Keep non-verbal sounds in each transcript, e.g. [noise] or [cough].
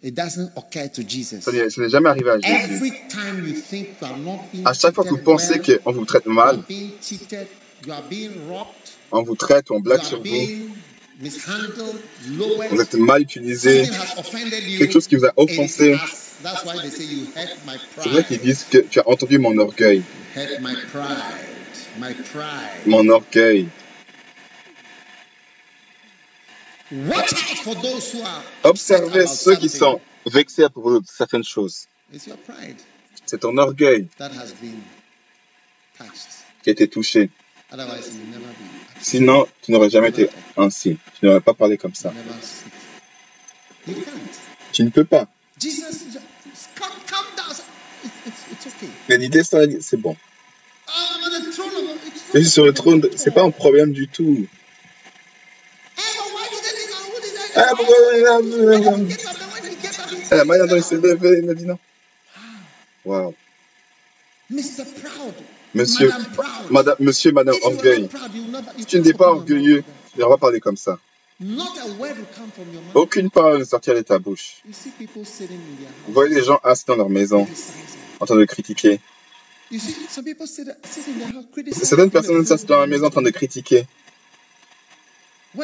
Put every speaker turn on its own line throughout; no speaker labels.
It doesn't occur to Jesus.
Ça n'est jamais arrivé à Jésus.
Every time you think you are not being
À chaque fois que vous pensez
well,
qu'on vous traite
you
mal,
are being cheated, you are being robbed,
on vous traite, on
you
blague
are
sur vous,
being mishandled, lowered.
vous êtes mal utilisé, quelque chose qui vous a offensé.
has- that's why they say you hurt my
C'est vrai qu'ils
pride.
disent que tu as entendu mon orgueil,
Hurt my pride. My pride.
mon orgueil.
Watch out for those who are upset
Observez ceux qui sont vexés à propos de certaines choses.
It's your pride
C'est ton orgueil
that has been touched.
qui a été touché. Sinon, tu n'aurais jamais été ainsi. Tu n'aurais pas parlé comme ça. Tu ne peux pas. A dit, c'est bon. Je suis sur le trône, c'est pas un problème du tout. La
said,
manière dont il s'est levé, il a dit non. Wow. Monsieur,
Madame
monsieur, madame orgueil. Si tu n'es pas orgueilleux, n'auras pas parler comme ça. Aucune parole ne sortira de ta bouche. Vous voyez les gens assis dans leur maison, en train de critiquer. Certaines personnes s'assis dans la maison en train de critiquer. Et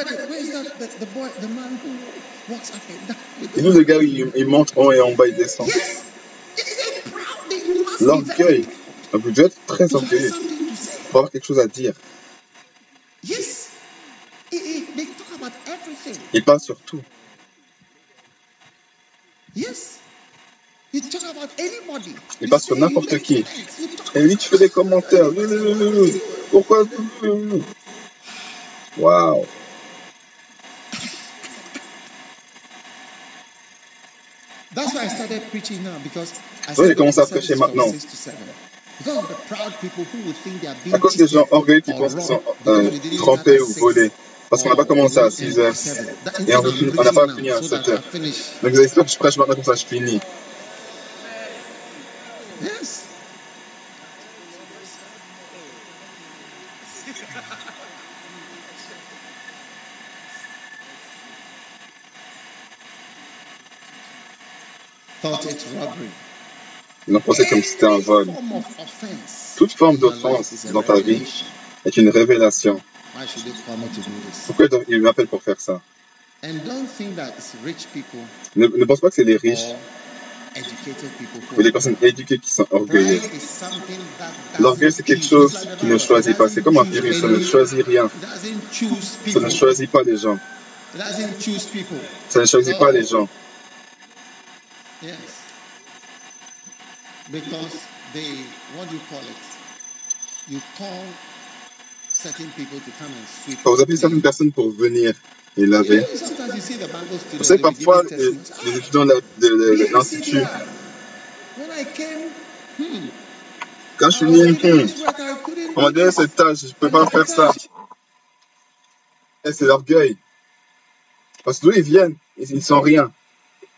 the-
nous, le gars, il, il monte en haut et en bas, il descend. L'orgueil. Donc, vous devez être très orgueilleux pour avoir quelque chose à dire.
Yes, It- it- they talk about everything.
Il parle sur tout.
Yes, you talk about anybody.
Il parle sur n'importe qui. Et lui, tu fais des commentaires. Pourquoi? Waouh.
That's why I started preaching now because I
Ouais, j'ai
said
commencé à
the service
prêcher
from
maintenant.
six to seven. Because of the proud people who would think they are being
À cause des gens orgueilleux qui pensent qu'ils sont euh, trompés ou volés. Parce qu'on n'a pas commencé à
we
6
end
heures. Et on n'a pas fini
now
à
so
7
that I
heures. Donc, vous espère que je prêche maintenant comme ça, je finis.
Yes. Thought it's robbery.
Ils ont pensé comme si c'était un vol. Toute forme d'offense dans ta vie est une révélation. Pourquoi ils m'appellent pour faire ça? Ne, pense pas que c'est les riches ou les personnes éduquées qui sont orgueilleuses. L'orgueil, c'est quelque chose qui ne choisit pas. C'est comme un virus, ça ne choisit rien. Ça ne choisit pas les gens. Ça ne choisit pas les gens.
Because they, what do you call it? You call certain people to come and sweep.
Quand vous appelez certaines personnes pour venir et laver,
Yeah, sometimes you see the Bible students,
vous savez, parfois, les, étudiants de
Ah,
l'Institut,
BCDR. When I came, hmm,
quand je suis venu, on m'a
do
donné cette tâche, je ne peux pas faire ça. Et c'est l'orgueil. Parce que d'où ils viennent, ils, ils sont rien.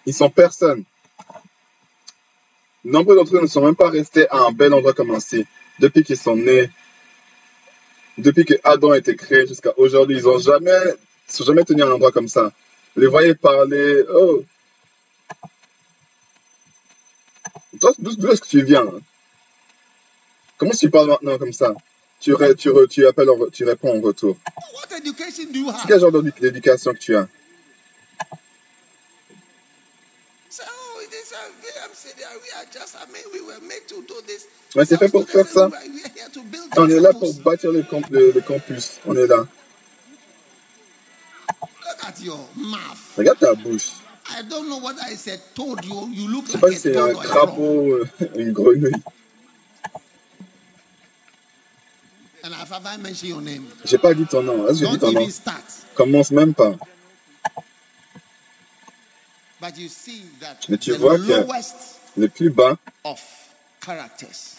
Ils sont personne. Nombreux d'entre eux ne sont même pas restés à un bel endroit comme ainsi. Depuis qu'ils sont nés, depuis que Adam a été créé jusqu'à aujourd'hui, ils n'ont jamais, sont jamais tenus à un endroit comme ça. Vous les voyez parler, oh. D'où est-ce que tu viens? Comment tu parles maintenant comme ça? Tu, tu, tu appelles, en tu réponds en retour. Quel genre d'édu- d'éducation que tu as? Ouais, c'est fait pour faire ça. On est là pour bâtir le, camp- le- le campus. On est là.
Look at your mouth.
Regarde ta bouche.
I don't know. You, you look like
pas
a
si c'est un crapaud, euh, [laughs] une grenouille.
And have I mentioned your name?
J'ai pas dit ton nom. Est-ce que j'ai dit ton nom? Commence même pas.
But you see that
Mais tu
the
vois que- Le plus bas
of characters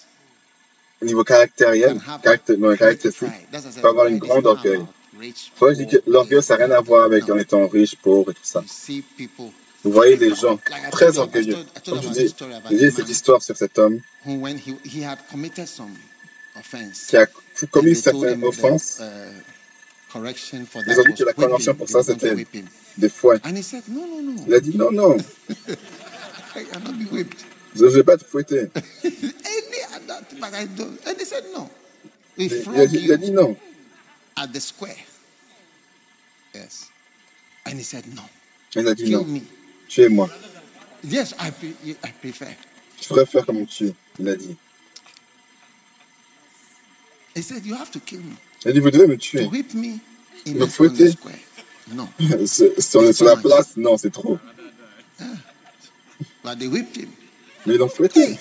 Au niveau caractériel,
can have
caracté- non, caractéristique, peut avoir une grande orgueil. Faut que je dis que
people,
l'orgueil, ça n'a rien à voir avec en étant riche, pauvre et tout ça. Vous voyez les gens très orgueilleux. Comme je dis, j'ai
a
cette histoire sur cet homme qui a commis certaines offenses.
uh,
Ils ont dit que la convention pour ça, c'était des fouets. Il a dit non, non, [laughs]
I cannot be whipped.
je ne vais pas te fouetter. [laughs]
Any other, but I don't. And they said, no. We
Il, a dit, il a dit non.
at the square. Yes. And he said, no.
Il a dit
Kill
non.
me.
Tuez-moi.
Yes, I, I prefer.
Je préfère comme tue. Il a dit.
He said, you have to kill me.
Il a dit vous devez me
To
tuer.
whip me in
Me
the, on the
fouetter?
square. No.
C'est- [laughs] Sur, sur la place, non, c'est trop.
But they whipped him.
Mais ils l'ont fouetté.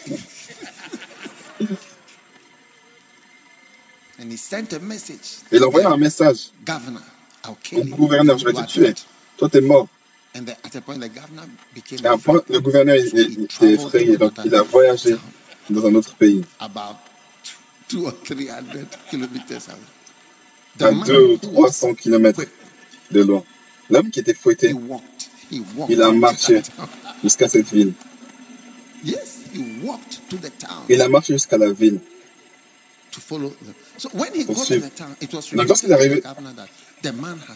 And he sent a message.
Il a envoyé un message
Governor, I'll kill you.
gouverneur, je vais te tuer. Toi, t'es mort.
And the, at a point, the governor became
Et à un point, le gouverneur il, il-
he
était effrayé, donc il a voyagé dans un autre pays,
about two or three hundred kilometers away. The
à
man
2 ou
who
300
was
kilomètres
whipped,
de loin. L'homme qui était
he
fouetté
walked. He walked.
Il a marché. Jusqu'à cette ville.
Yes, he walked to the town
Il a marché jusqu'à la ville.
to follow. So when he got to the town, it was
Donc, lorsqu'il est arrivé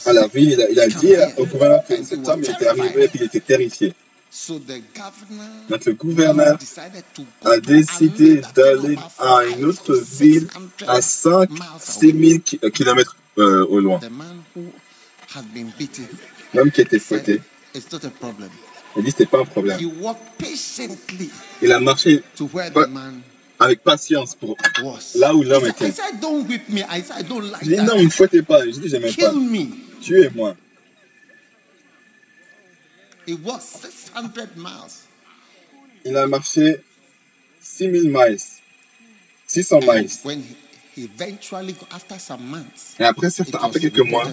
À la ville, il a, il a
come
dit au gouverneur que cet homme était arrivé et qu'il était terrifié.
So the governor
Donc le gouverneur a décidé d'aller à une autre
500
ville à 5
miles
6
away.
000 kilomètres euh, au loin. L'homme qui était fouetté, il dit c'était pas un problème. Il a marché avec patience pour
was.
là où l'homme était. Je dis non, ne me fouettez pas. Je dis j'aimais pas.
Kill me.
Tuez-moi.
It was 600 miles.
Il a marché 6000 miles. 600 miles.
When he, he eventually, after some months,
Et après, certains- après quelques mois,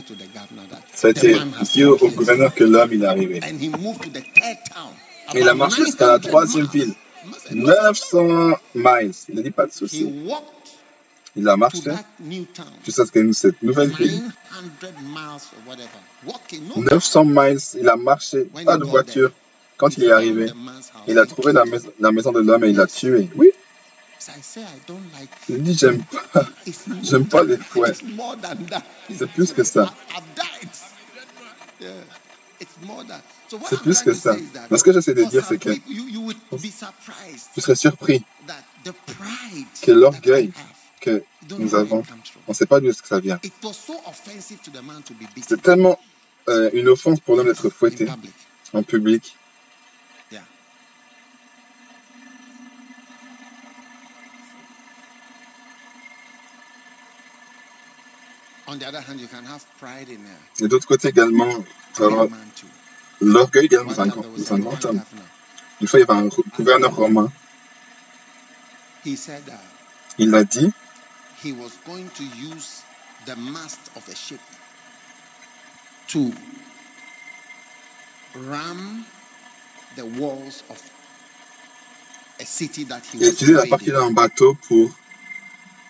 ça a été dit au, gouverneur que l'homme il est arrivé.
And he moved to the third town.
Et il a marché jusqu'à la
900
troisième
miles.
ville.
Must have-
900 miles. Il n'a dit pas de souci. Il a marché jusqu'à cette nouvelle ville.
900 miles or whatever. Walking, no
900 miles, il a marché, pas de voiture. Quand il est arrivé, il a trouvé la maison de l'homme et il l'a tué. Oui, Il dit j'aime pas, j'aime pas les fouets. C'est plus que ça. C'est plus que ça. Mais ce que j'essaie de dire, c'est que tu serais surpris que l'orgueil que nous avons, on ne sait pas d'où est-ce que ça vient. C'est tellement euh, une offense pour l'homme d'être fouetté en public.
Yeah. On the other hand, you can have pride in a
Et d'autre côté également, l'orgueil également dans un, grand- homme. Une fois, il y avait un gouverneur romain.
He said that
Il a dit
he was going to use the mast of a ship to ram the walls of a city that he
il utilisé la partie d'un bateau pour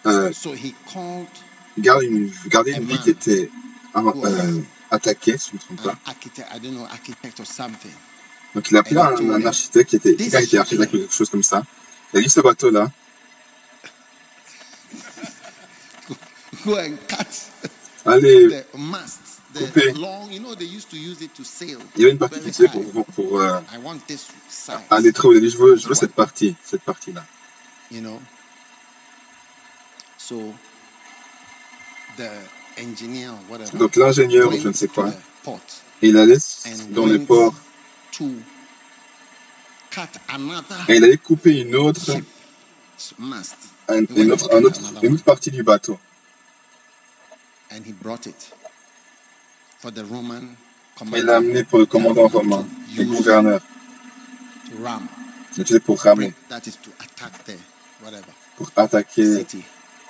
euh, Garder, une, garder une ville qui était euh, attaquée, si je ne me trompe pas. Donc il a appelé un, un architecte qui était, quelqu'un qui était architecte ou quelque chose comme ça. Il a dit ce bateau-là, [laughs] allez,
the mast, the
Coupé.
long, you know, they used to use it to sail.
il y avait une partie qui utilisait
high.
pour, pour euh,
I want this size,
aller trop haut. Il a dit je veux, je veux cette partie, cette partie-là.
you know? So the engineer or whatever
Donc l'ingénieur, je ne sais quoi,
port
il allait
and
dans
cut another
et il allait couper une autre, une, autre, un autre, une autre partie du bateau.
and he brought it for the Roman
Et il l'a amené pour le commandant romain, le gouverneur. l'a utilisé pour ramer,
That is to attack the whatever
pour attaquer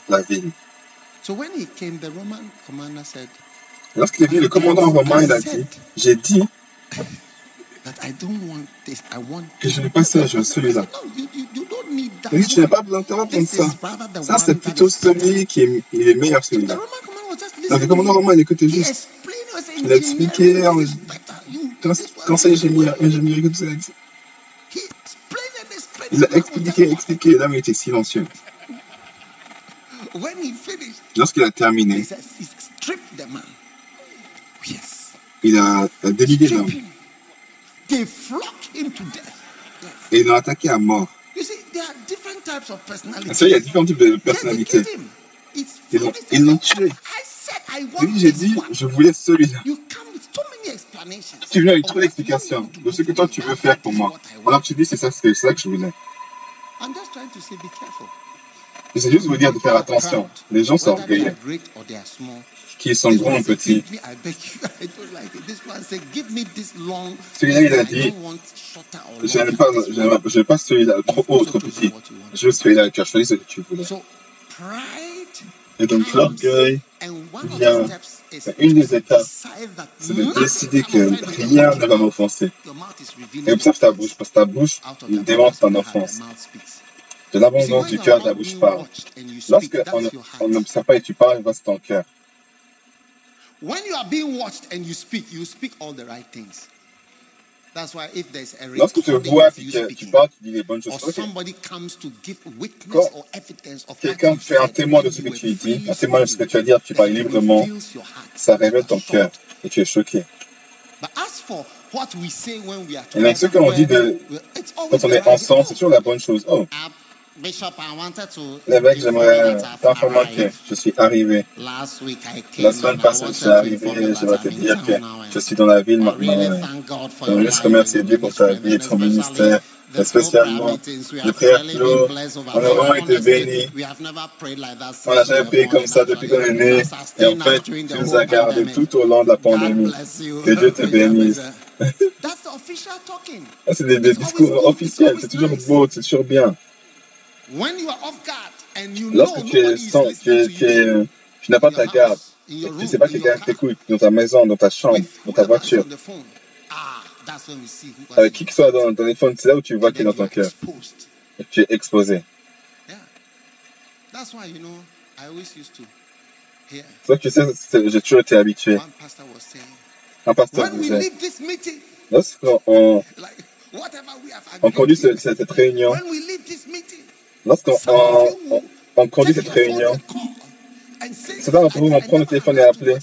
la ville. Lorsqu'il est venu, le commandant romain, a dit, j'ai dit [laughs] que je n'ai pas ça, je veux celui-là. Il dit, tu n'as pas besoin de prendre
This
ça. Ça, c'est plutôt celui qui est, il est meilleur,
The
celui-là. Donc, le commandant romain, il écoutait juste. Il a expliqué,
is
ingénieur, ingénieur, comme ça, il a expliqué, expliqué, l'homme était silencieux. Lorsqu'il a terminé.
Yes.
il a,
Strip
l'homme et il l'a attaqué à mort. Ça, il y a différents types de personnalités. Ils l'ont, ils l'ont tué. J'ai dit, je voulais celui-là. Tu viens avec trop d'explications de ce que toi tu veux faire pour moi. Alors tu dis, c'est ça, c'est ça que je voulais. C'est juste vous dire de faire attention. Les gens sont orgueilleux, qu'ils sont grands ou petits.
"Give me, I beg you, [laughs] I don't like it. This one said, give me this long.
Celui-là, il a dit, Je n'aime pas, je pas celui-là, trop haut, trop petit. Je veux celui-là, tu as choisi ce que tu voulais. Et donc l'orgueil, vient, une des étapes, c'est de décider que rien ne va m'offenser. Et observe ta bouche, parce que ta bouche, démontre ton offense. De l'abondance
when
du
you
cœur,
are
la bouche
being
parle.
watched and you speak,
Lorsque on n'observe pas et tu parles, c'est ton cœur.
When you are being watched and you speak, you speak all the right things. That's why if there's a
Lorsque tu vois que tu parles, tu dis les bonnes choses.
or
Ok.
somebody comes to give witness
Quand
or evidence of what
quelqu'un fait un témoin de ce que tu dis, un témoin de ce que tu as dit, tu parles librement, ça révèle ton cœur et tu es choqué.
But as for what we say when we are
Et donc, ce que l'on dit de- Quand on
the
est ensemble, c'est toujours la bonne chose. Oh, L'évêque, j'aimerais t'informer que je suis arrivé. La semaine passée, je suis arrivé,
you
je vais te dire que je suis dans la ville maintenant. et Donc,
your
juste remercier Dieu pour ta vie,
and
ton ministère, et spécialement les
have
prières
over
On a vraiment été bénis.
we have never prayed like that
On n'a jamais prié comme ça depuis qu'on est né. Et en fait, tu nous as gardés tout au long de la pandémie. Que Dieu te bénisse. C'est des, des discours officiels. C'est toujours beau, c'est toujours bien. Lorsque tu, es sans, tu, es, tu, es,
you
tu n'as pas ta garde, et tu ne sais pas que quelqu'un t'écoute dans ta maison, dans ta chambre, dans ta voiture.
Ah,
avec qui que ce soit dans ton téléphone, c'est là où tu vois
And
qui est dans ton cœur. Et tu es exposé. C'est ça que tu sais, j'ai toujours été habitué. Un pasteur disait, lorsqu'on on, [laughs] conduit cette réunion, lorsqu'on on, conduit cette réunion, certains d'entre vous vont prendre le téléphone et appeler.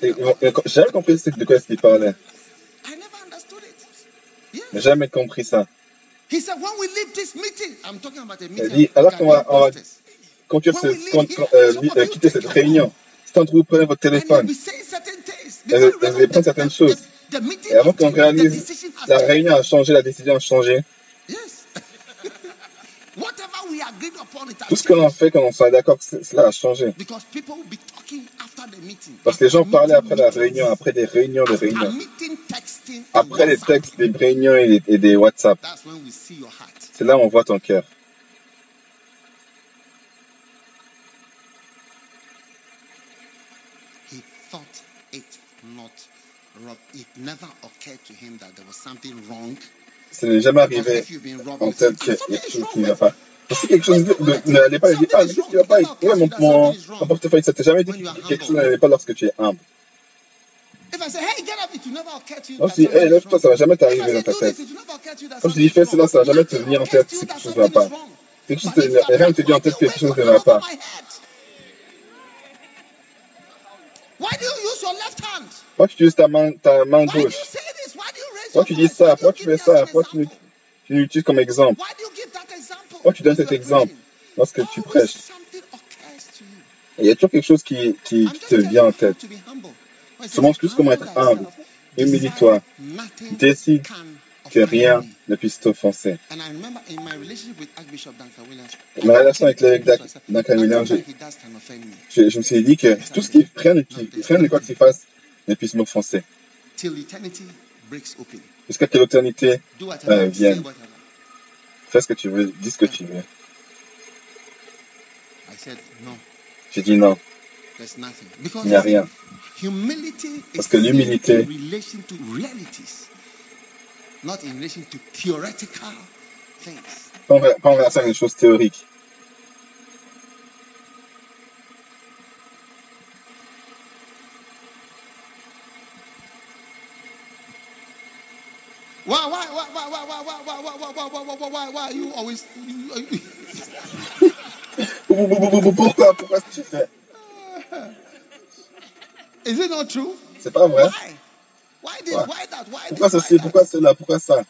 j'ai jamais compris de quoi est-ce qu'il parlait.
I never understood it.
J'ai jamais compris ça.
He said, when we leave this meeting, I'm talking about a
Il
meeting.
dit, alors qu'on va, on va ce- quand- quand, euh, euh, quitter cette réunion, si d'entre vous prenez votre téléphone. Et vous- allez prendre certaines choses. et avant qu'on réalise, la réunion a changé, la décision a changé. Tout ce que l'on
changed.
fait, quand on soit d'accord, que cela a changé. Parce que les gens parlaient après la réunion, après des réunions, des réunions. Après les textes, des réunions et des, et des WhatsApp. C'est là où on voit ton cœur.
He thought it not rob. It never occurred to him that there was something wrong.
Ça n'est jamais arrivé en tête qu'il y
"Ah,
a pas. Si quelque chose de- n'allait pas, il dit, ah, qu'est-ce qui ne va pas? Ouais, mon, mon, mon portefeuille, ça t'a jamais dit que quelque chose n'allait pas lorsque tu es humble.
That
je dis, hey, lève-toi, ça va jamais t'arriver dans ta tête. Quand je dis fais
is
cela, ça va jamais te venir en tête si quelque chose ne va pas. Quelque chose te, rien ne te dit en tête que quelque chose ne va pas. Pourquoi tu utilises ta main, ta main gauche? Pourquoi tu dis ça? Pourquoi tu fais ça? Pourquoi tu, tu l'utilises comme exemple? Pourquoi tu donnes cet exemple lorsque tu prêches. Il y a toujours quelque chose qui, te vient en tête. Je montre juste comment être
humble
Humilie-toi. Décide que rien ne puisse t'offenser. Ma relation avec l'évêque Duncan Williams, je,
me.
suis dit que tout ce qui, rien, ne- qui, rien de quoi que tu fasses ne puisse m'offenser. Jusqu'à que l'éternité Euh, vienne. Fais ce que tu veux, dis ce que tu veux. J'ai dit non. Il n'y a rien. Parce que l'humilité pas en relation à une chose théorique.
Why, why, why, why, why, why, why, why, why, why, why, why, why, why, you always?
Pourquoi, pourquoi tu fais
is it not true?
C'est pas vrai.
Why? Why this?
Why?
That? Why
Pourquoi
this?
ceci Pourquoi cela Pourquoi ça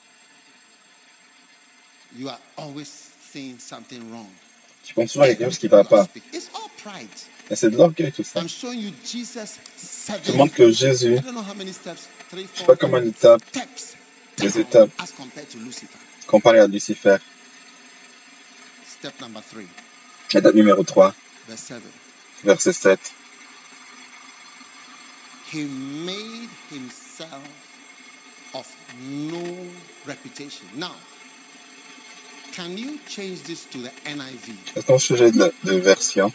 You are always saying something wrong.
Tu penses à quelque chose qui va pas.
It's all pride.
Et c'est de l'orgueil tout ça. Je te montre que Jésus,
steps. Three,
sais pas combien d'étapes
les
étapes comparées à Lucifer. Étape numéro 3, verset 7.
He made himself of no reputation. Now, can you change this to the NIV?
changer de, de version?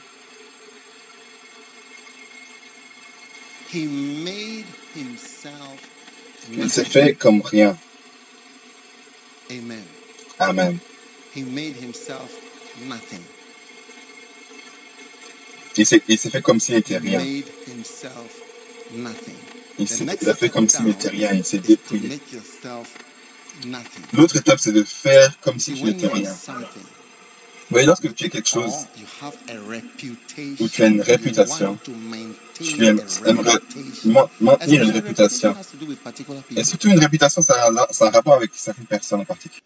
He made himself.
Il s'est fait comme rien.
Amen.
Amen.
He made himself nothing.
Il s'est fait comme s'il n'était rien.
made himself nothing.
Il, s'est- fait comme s'il n'était rien. Il s'est dépouillé. L'autre étape, c'est de faire comme si tu n'étais rien. Vous voyez, lorsque tu es quelque chose, Ou tu as une réputation,
qui
lui maintenir une réputation. Et surtout, une réputation, ça a, un rapport avec certaines personnes en particulier?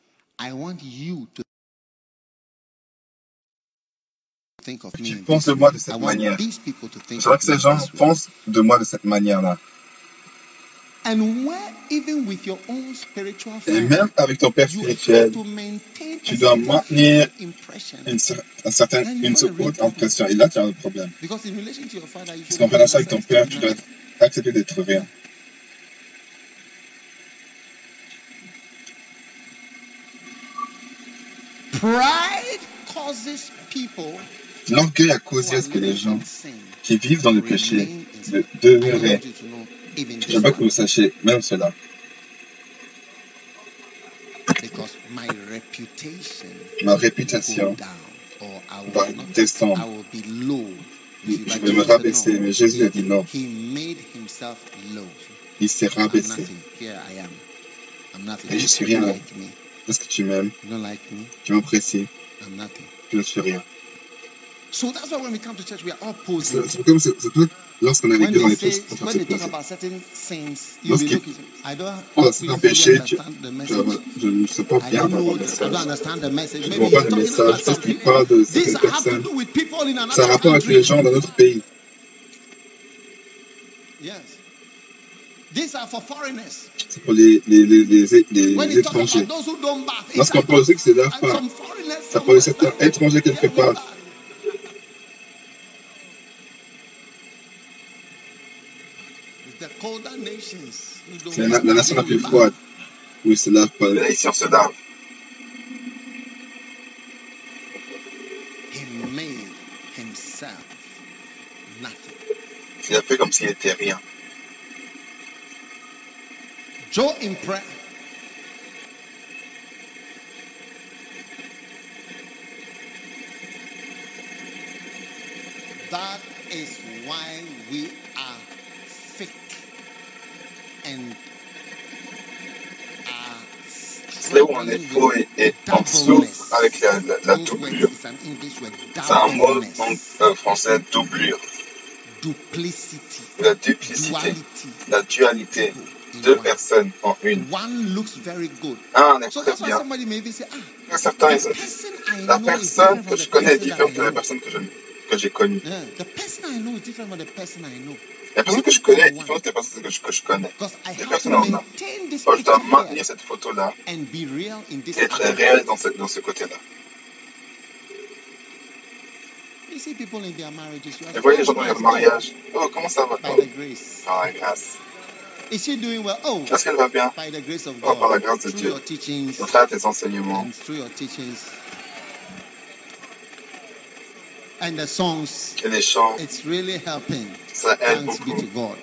Tu penses de moi de cette manière. Je
veux
que ces gens pensent de moi de cette manière-là. Et même avec ton père spirituel, tu dois maintenir une, un haute impression. Et là, tu as un problème. Parce qu'en relation avec ton père, tu dois accepter d'être rien. L'orgueil a causé à ce que les gens qui vivent dans le péché
demeurent je veux
pas que vous sachiez, même cela. Ma réputation va descendre. Je vais me rabaisser, mais Jésus a dit non. Il s'est rabaissé. Et je suis rien. Est-ce que tu m'aimes? Tu m'apprécies? Je ne suis rien. C'est comme ça lorsqu'on est
réglé
dans les choses lorsqu'il
on a
cet
empêché,
je, je ne sais pas bien
avoir
le message. Je ne vois pas le message.
Qu'est-ce
qu'il parle de certaines personnes Ça a rapport avec les gens dans notre pays. C'est pour les, les, les, les, les étrangers. Lorsqu'on parle de ceux qui ne ça parle de certains étrangers quelque part. La, la nation la plus froide où ils ne se lavent pas. Là, ici, se lave.
He made himself nothing.
Il a fait comme s'il n'était rien.
Joe in prayer. That is why we
où on est faux et, en dessous avec la, la, la doublure. C'est un mot en euh, français doublure. La duplicité, la dualité. Deux personnes en une. Un ah,
est
très bien. Certains, la personne que je connais est différente de la personne que je connais que j'ai connue.
Yeah, the person I know is different from the person I know.
La personne que je connais est différente de la personne que je, que je connais. Les personnes en a. Oh, je dois maintenir cette photo-là et être réel dans ce, dans ce côté-là.
You see people in their marriages. You
Et voyez les
"Oh,
gens dans leur
is
mariage. Oh, comment ça va?
God?"
toi
By the grace.
Par la grâce.
Is she doing well? Oh,
Est-ce qu'elle va bien?
By the grace of
Oh, par la grâce de Dieu. Au travers tes enseignements
and the songs. It's really helping. Thanks be to God.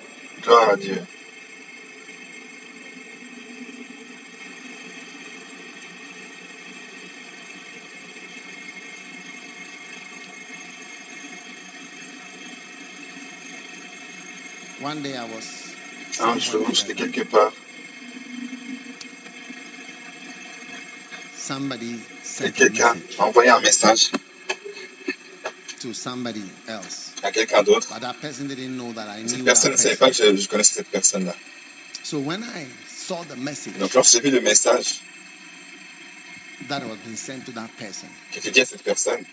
One day I was
Un jour, j'étais quelque part.
Somebody sent Et
quelqu'un a envoyé un message.
To somebody else.
à quelqu'un d'autre.
But that person didn't know that I
Cette
knew that
personne ne savait pas que je, je connaissais cette personne-là.
So when I saw the message
Donc lorsque j'ai vu le message
that was being sent to that person,
qui était dit à cette personne,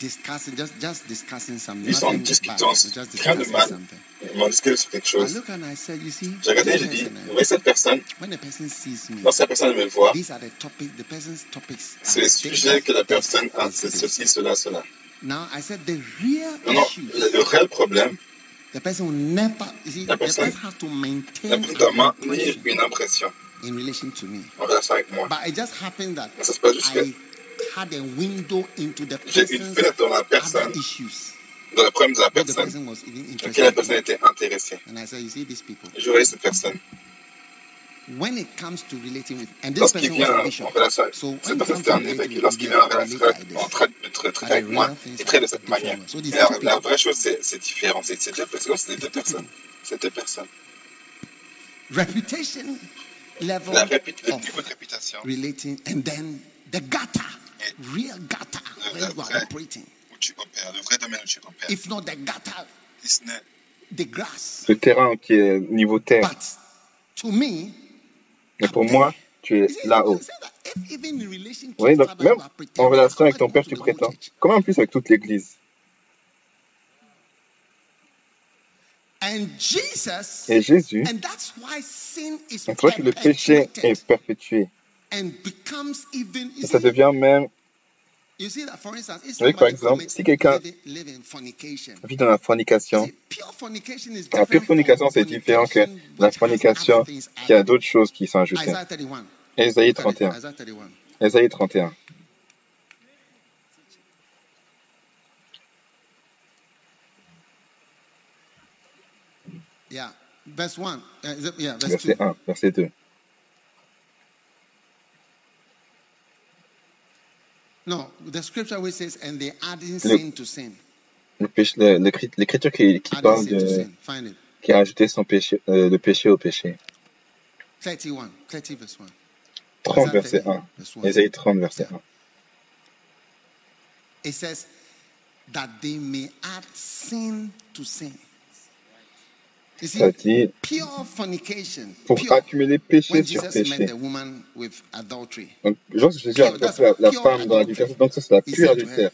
discussing just just discussing something,
Ils sont en
nothing bad,
discutant,
but just
rien de
discussing
mal.
something.
ils m'ont discuté sur quelque
I
chose.
look and I said, you see,
J'ai regardé et j'ai dit, vous voyez cette personne,
when the person sees me,
lorsque la personne me voit,
these are the topics, the person's topics. are
c'est le
this,
sujet que la personne a, c'est
this.
ceci, cela, cela.
Now I said the real
le, réel problème,
the person will never, you see,
La
the
personne-
person has to maintain
personne doit
an
maintenir
impression
une impression
in relation to me.
en relation avec moi.
But it just happened that
Mais ça se passe juste que
I had a window into the
j'ai une
person's
fenêtre dans la
other
personne,
issues.
dans le problème de la
What the
personne,
person was even
auquel la
interested
personne
in.
était intéressée.
And I said, you see, these people,
Je voyais cette personne.
When it comes to relating with, and this person
vient
was a bishop. So when it comes to relating with
Lorsqu'il vient avec- traiter moi,
real things
il traite de
are
cette
different.
manière.
So these
Mais la,
two
la
people,
vraie chose, c'est différent. C'est c'est deux personnes. C'est deux personnes. C'est deux personnes.
reputation level
La répu- le niveau
of
de réputation
relating, and then the gutter, real gutter,
Le-
where
le
you are
vrai.
operating.
où tu opères, le vrai domaine où tu opères.
If not the gutter,
Si ce n'est
the grass.
Le terrain qui est niveau terre.
But to me,
Mais pour moi, tu es là-haut. Oui, donc même en relation avec ton père, tu prétends. Comment en plus avec toute l'église? Et Jésus, c'est vrai que le péché est perpétué. Et ça devient même,
you see that, for instance, if
Oui, par exemple, si quelqu'un vit dans la fornication. La pure fornication, c'est différent que la fornication qui a d'autres choses qui sont ajoutées.
Isaiah 31.
Ésaïe
Look at it,
31.
Isaiah 31.
Ésaïe 31.
Yeah, verse 1. Uh, is it- yeah, verse 2.
Verset 1, verset 2.
No, the scripture which says, and they adding sin to sin.
L'écriture qui, qui
Adding
parle
sin
de,
sin. Find it.
qui a ajouté son péché, euh, le péché au péché.
31. 30 verse 1.
30,
Isaiah
verset
30,
1.
verse 1.
Ésaïe 30, verset 1.
It says, that they may add sin to sin.
Ça dit,
pure fornication.
pour accumuler péché sur péché.
met the woman with adultery,
Donc, Jésus a rencontré la, la femme dans l'adultère. Donc, ça, c'est la pure adultère.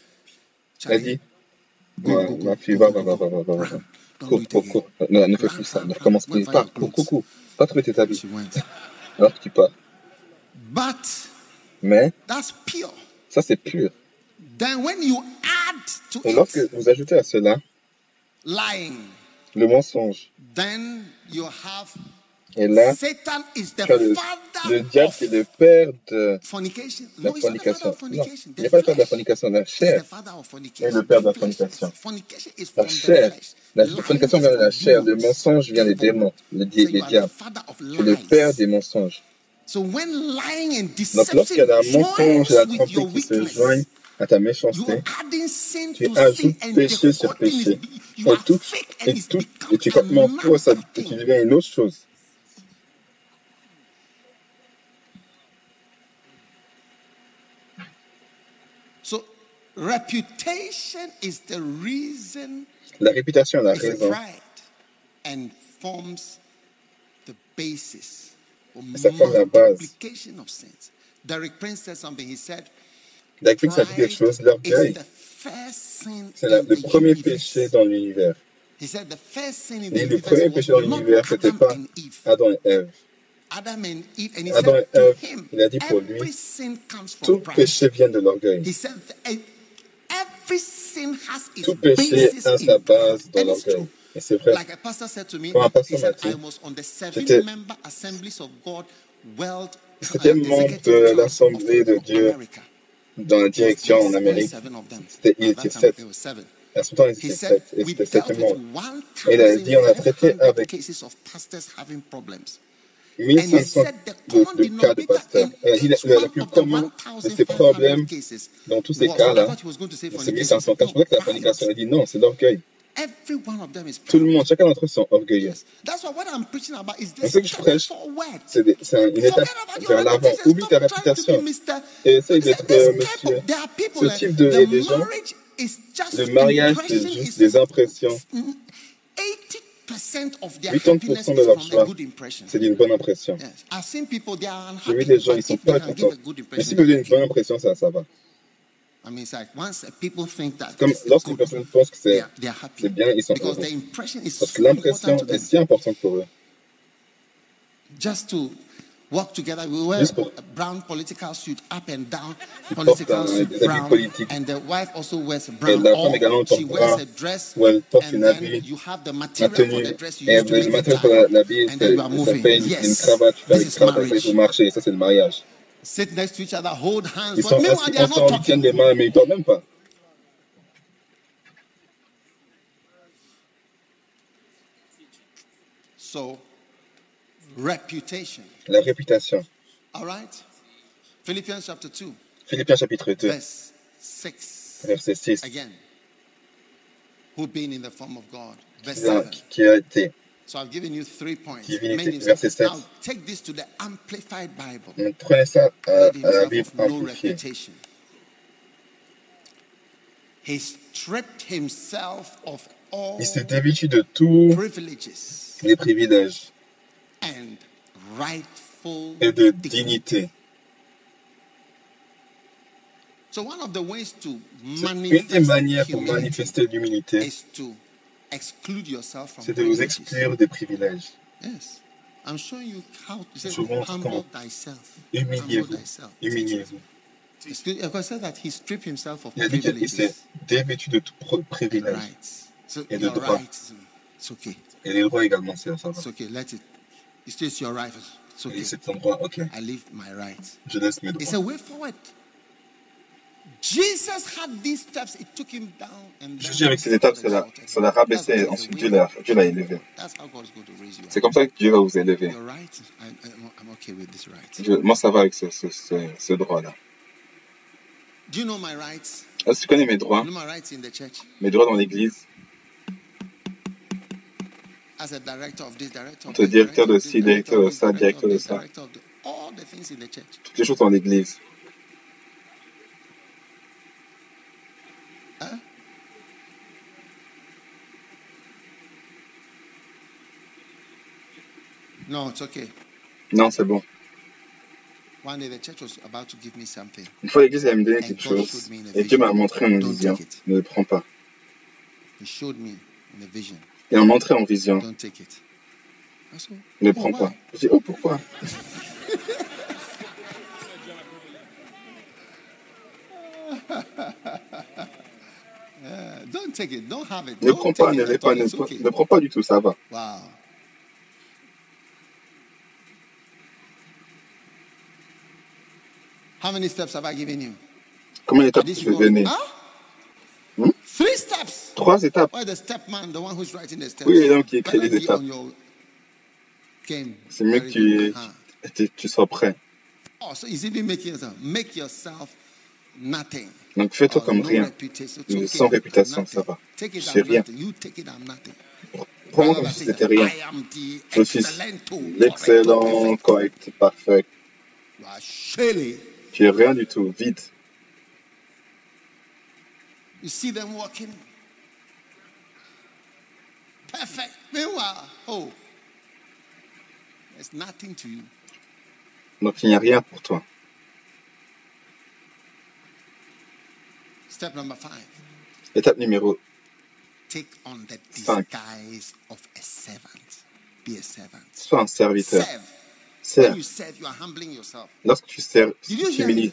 Elle dit,
Go,
Ouais, ma fille, va, va, va, va, va, va, Cours, cours, cours. Non, ne fais plus ça. Ne recommence
find
Pars, cours, cours, cours. Pas trouver tes habits. Alors que tu pars. Mais,
that's pure.
ça, c'est pur.
Then when you add to
Et lorsque
it
vous ajoutez à cela
lying,
le mensonge,
then you have
et là,
Satan is the
tu as le, diable est le père de
fornication.
la fornication. Non, il n'est pas le père de la fornication, la chair.
fornication.
le père de la fornication. La chair. La fornication vient de la chair. Le mensonge vient des démons, di- les
the
diables. es le père des mensonges. Donc, lorsqu'il y a un mensonge et la tromperie qui se joignent à ta méchanceté, tu ajoutes péché sur péché. Et tout, et tout, et tu es complètement faux, ça, et tu deviens une autre chose.
So reputation is the reason
La réputation, la
is
raison.
pride and forms the basis for
Ça forme la base.
Derek Prince said something. He said,
La ça dit quelque chose, l'orgueil, c'est le premier péché dans l'univers. Et le premier péché dans l'univers, c'était
Adam
pas. Adam et Ève.
Adam
et Ève, il a dit pour lui, Tout péché vient de l'orgueil.
He said, "And every sin has its
Tout péché a sa
pride."
base dans l'orgueil. Et c'est vrai.
Like a pastor said to me,
Quand un pasteur m'a dit,
I was on the
j'étais-
seven-member Assemblies of God World
J'étais membre de l'Assemblée de Dieu. Dans la direction en Amérique. il était sept. À ce temps, il était sept. Et c'était sept membres. Et il a dit, on a traité
1,500
avec
cases of pastors having problems.
1500
said the
de, de cas de pasteurs. il a dit, le, plus commun de ces
1,500
problèmes dans tous ces cas-là, c'est
fornication.
1500 cas. Je crois que la
pride.
il dit non, c'est l'orgueil.
Every one of them is
Tout le monde, chacun d'entre eux sont orgueilleux. Ça que je prêche. C'est une étape vers l'avant. Oublie ta réputation. Et essaye d'être euh,
type
monsieur. Ce type de- des gens,
marriage is just
Le mariage, c'est juste des impressions.
80% of their
80%
happiness
de leur
impression.
C'est d'une bonne impression. J'ai vu des gens, ils sont
if they
pas contents. Mais si vous avez une bonne impression, ça, ça va.
I mean, it's like once people think that
Comme
it's
lorsqu'une
good,
personne pense que
they
c'est
are, they are happy
c'est bien, ils sont
because
heureux.
the impression is
Parce que
so
l'impression
important to
est
them.
si importante pour eux.
Just to work together, we wear
Juste pour-
a brown political suit up and down,
Ils
political
portent un-
suit
des habits
brown,
politiques.
and the wife also wears
Et
brown.
la
or
femme également
she
porte
wears
brun,
a dress,
ou elle porte
and
une
then
habit,
you have the
La
material for
tenue,
the dress you
et
use to
le
make it
matériel pour
tie.
la- l'habiller,
And
c'est
then you are
ça
moving.
fait une,
Yes.
une cravate, tu fais
This
une
is
cravate après
marriage.
pour marcher, et ça c'est le mariage.
Sit next to each other, hold hands,
Ils sont assis
they are not talking.
les mains, mais ils parlent même pas.
So, reputation.
La réputation.
All right? Philippians chapter 2,
Philippiens chapitre 2,
verse 6.
verset 6.
Again. Who being in the form of God. Verse
Qui a,
7.
qui a été.
So I've given you three points.
Divinité,
Made himself-
verset 7.
Now take this to the Amplified Bible.
Prenez ça à, la Bible amplifiée.
He stripped himself of all
Il s'est dévêtu de tous
privileges
les privilèges
and rightful
et de
dignity.
dignité.
So one of the ways to
C'est Une des
manifest
manières pour
humility
manifester l'humilité,
is to exclude yourself from
c'est de vous exclure des privilèges.
Yes. I'm showing you how to
montre
humble thyself.
Humiliez-vous. Humiliez-vous.
Excuse- Because it said that he stripped himself of
Il a dit qu'il s'est dévêtu de tout privilège. Et de
okay.
Et les droits également, c'est ça va.
It's okay. Let it. It's just your right. It's okay.
Et cet endroit, ok,
I leave my rights.
je laisse mes
It's
droits.
Jésus, avec ses étapes, ça l'a rabaissé ensuite Dieu l'a Dieu l'a élevé.
That's how God is going to raise you.
C'est comme ça que Dieu va vous élever. Je- moi, ça va avec ce, ce, ce, ce droit-là.
Do you know my rights?
Est-ce que tu connais mes droits? Mes droits dans l'église?
As a director of this, director of
Toi,
this,
directeur de ci, directeur de ça, directeur de ça. Toutes les choses dans l'église.
No, it's okay.
Non, c'est bon.
One day the church was about to give me something.
Une fois, l'église, elle me donnait quelque chose. Et Dieu m'a montré en vision. Ne le prends pas.
He showed me in a vision.
Il m'a montré en vision.
Don't take it. I said,
Ne le
"Oh,
prends
why?"
pas. Je dis, oh, pourquoi? [laughs]
Don't take it. Don't have it.
Ne prends pas, ne l'ai pas, ne prends pas du tout, ça va.
Wow. How many steps have I given you?
Combien d'étapes je
Huh?
Hmm?
Three steps.
Trois étapes.
Why the step man, the one who's writing the steps?
Oui, l'homme qui écrit les étapes. C'est mieux que tu,
good.
Tu, tu sois prêt.
Oh, so he's even making yourself make yourself nothing?
Donc fais-toi
Oh,
comme rien. sans réputation, ça va.
Take it,
Je sais
I'm
rien.
nothing. You take it, I'm nothing.
Prends-moi comme si c'était rien. Je suis l'excellent, correct, parfait. Rien du tout, vide.
You see them walking? Perfect. Meanwhile, oh, there's nothing to you.
Donc il n'y a rien pour toi.
Step number five.
Étape numéro
Take on the disguise of a servant. Be a servant.
sois un serviteur.
Serve.
Sers. Lorsque tu sers, tu t'humilies.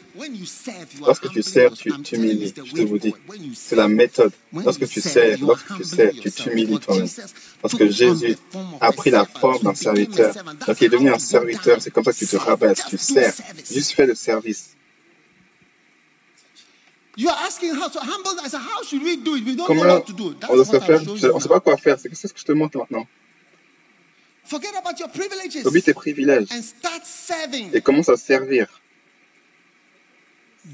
Lorsque tu sers, tu t'humilies. Je te vous dis, c'est la méthode. Lorsque tu sers, lorsque tu sers, tu t'humilies toi-même. Parce que Jésus a pris la forme d'un serviteur. Donc il est devenu un serviteur. C'est comme ça que tu te.
Just
Tu sers. Juste fais le service.
You are asking how to humble. I said, how should we do it? We don't know
Comment on doit se faire On ne sait pas quoi faire. C'est c'est ce que je te montre maintenant.
Forget about your privileges
Oublie tes privilèges
and start serving.
et commence à servir.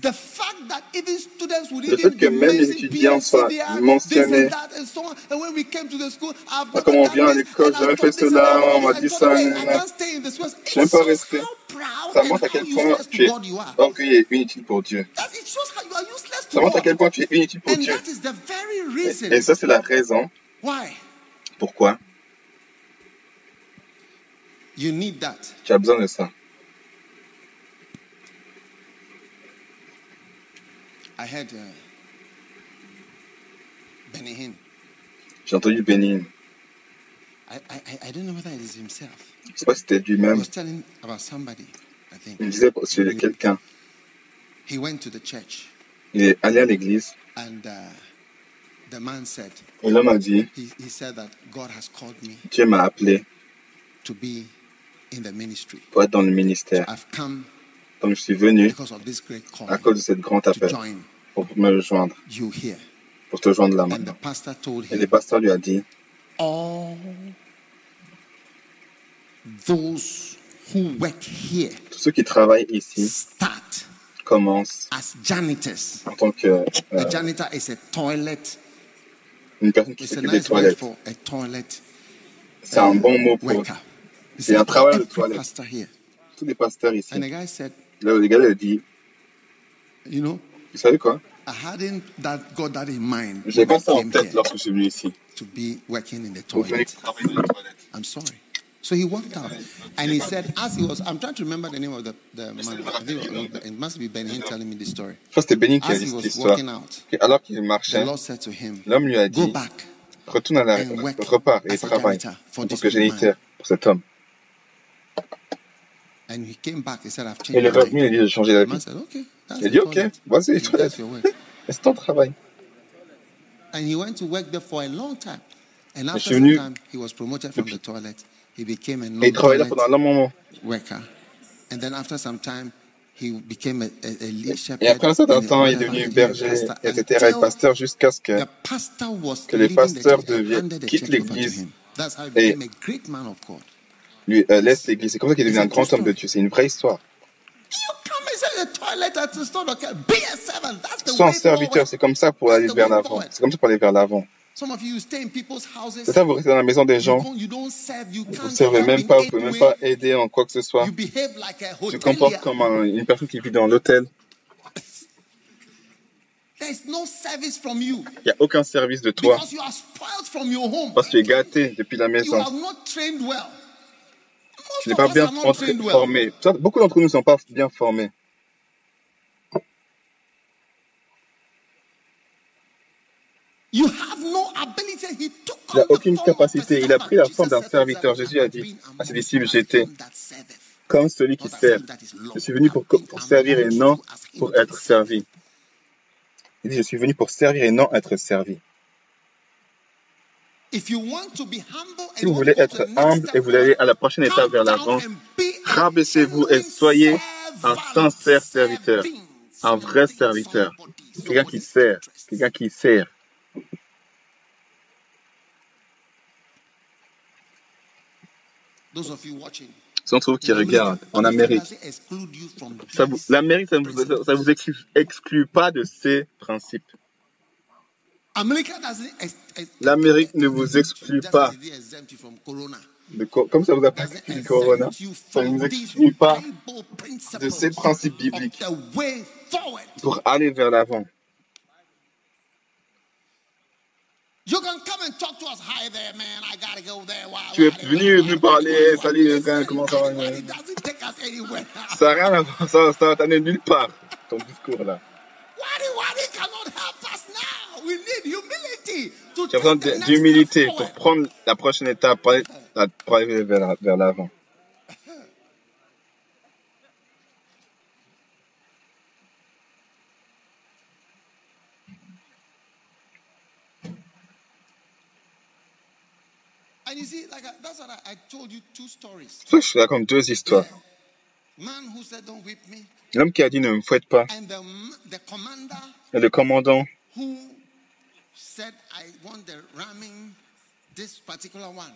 The fact that even students would
Le fait que
be
même les étudiants soient mentionnés.
and that, and so on. And when we came to the school, I've
Ah,
never
comme on vient à
this,
l'école, j'avais fait cela, on m'a dit ça.
It
J'aime pas rester. Ça montre à quel point tu es orgueilleux et inutile pour Dieu.
That it shows how you are useless to
Ça montre à
God.
quel point tu es inutile pour Dieu.
that is the very
Et, ça, c'est la raison
why?
pourquoi
you need that.
tu as besoin de ça.
I heard uh, Benny Hinn.
J'ai entendu Bénin.
I, I, I- I don't know whether it is himself.
Je sais pas si c'était
He
lui-même.
was telling about somebody, I think.
Il disait de quelqu'un.
He went to the church
Il est allé à l'église
and uh, the man said,
et l'homme a dit
he, he said that God has called me
Dieu m'a appelé
to be.
Pour être dans le ministère.
I've come
Donc je suis venu
because of this great
à cause de cette grande appel
join
pour me rejoindre, pour te joindre là maintenant.
pastor told
Et le
him,
pasteur lui a dit
all those who work here
tous ceux qui travaillent ici
start
commencent
as janitors.
en tant que euh,
A janitor is a toilet.
une personne qui
It's a
s'occupe des
nice word
toilettes.
for a toilet
C'est un bon mot pour C'est travail de
every
toilette. tous les pasteurs ici.
And the guy said,
Là, le gars a dit
you know,
Vous savez quoi?
I hadn't that got that in mind
J'ai
when
pas ça en tête lorsque je suis venu ici.
to be working in the toilet. I'm sorry. So he walked out and he said, as he was, I'm trying to remember the name of the, the man. I think it must be Ben Hinn telling me this story.
Je
As he
cette
was
histoire.
walking out,
alors qu'il
the
marchait,
Lord said to him,
l'homme lui a
Go
dit
back
Retourne à la
and work
repart et travaille en tant
this
que géniteur pour cet homme.
And he came back. He said, I've
Et il
changed
est
my
revenu,
mind.
il a dit
said, Okay. That's
Il a dit Ok, vas-y, les. Et c'est ton travail.
And he went to work there for a long time. And
Je
after
suis
some
venu-
time, he was promoted from the toilet. He became a
Et il travaillait là pendant un moment.
worker. And then after some time, he became a, a, a lead shepherd.
Et après un certain temps, il est devenu berger, etc. et pasteur jusqu'à ce que
The pastor was
que le
leaving the
pasteur
church and
devienne-
handed the
quitte
church over to
l'église et- lui euh, laisse l'église. C'est comme ça qu'il devenu un grand homme de Dieu. C'est une vraie histoire. Sois un serviteur, c'est comme ça pour aller vers l'avant. C'est comme ça pour aller vers l'avant. Ça, vous restez dans la maison des gens, vous ne servez même pas, vous
any
pouvez même pas aider en quoi que ce soit. Tu te comportes comme un- une personne qui vit dans l'hôtel.
There is no service from you
Il n'y a aucun service de toi parce que tu es gâté depuis la maison.
are not trained well.
Tu n'es pas bien formé. Beaucoup d'entre nous ne sont pas bien formés.
You have no ability. He took
Il n'a aucune capacité. Il a pris la forme d'un serviteur. Jésus a
"I've
dit à ses disciples, j'étais
as that serveth."
comme celui qui sert. Je suis venu pour, servir et non pour être servi. Il dit, je suis venu pour servir et non être servi.
If you want to be humble and
Si
you
vous voulez être humble et vous aller à la prochaine étape vers l'avant, rabaissez-vous et soyez un sincère serviteur, un vrai serviteur, quelqu'un qui sert, quelqu'un qui sert.
Those of you watching,
Ceux d'entre vous qui regardent en Amérique, ça vous- l'Amérique, ça ne vous,
principles.
ça vous exclut, exclut pas de ces principes. L'Amérique ne vous exclut pas. De co- comme ça vous a pas
Doesn't
exclu du corona, ça ne vous exclut pas de ces principes bibliques. pour aller vers l'avant. Tu es venu nous parler, salut, comment ça va. Ça n'a rien à voir, ça, ça va t'amener nulle part, ton discours là. As besoin d'humilité pour prendre la prochaine étape, pour aller, vers la- vers l'avant.
And you see, like I, that's what I, I told you two stories.
C'est pour ça que je te raconte deux histoires. L'homme qui a dit ne me fouette pas, et le commandant
said, "I want the ramming, this particular one."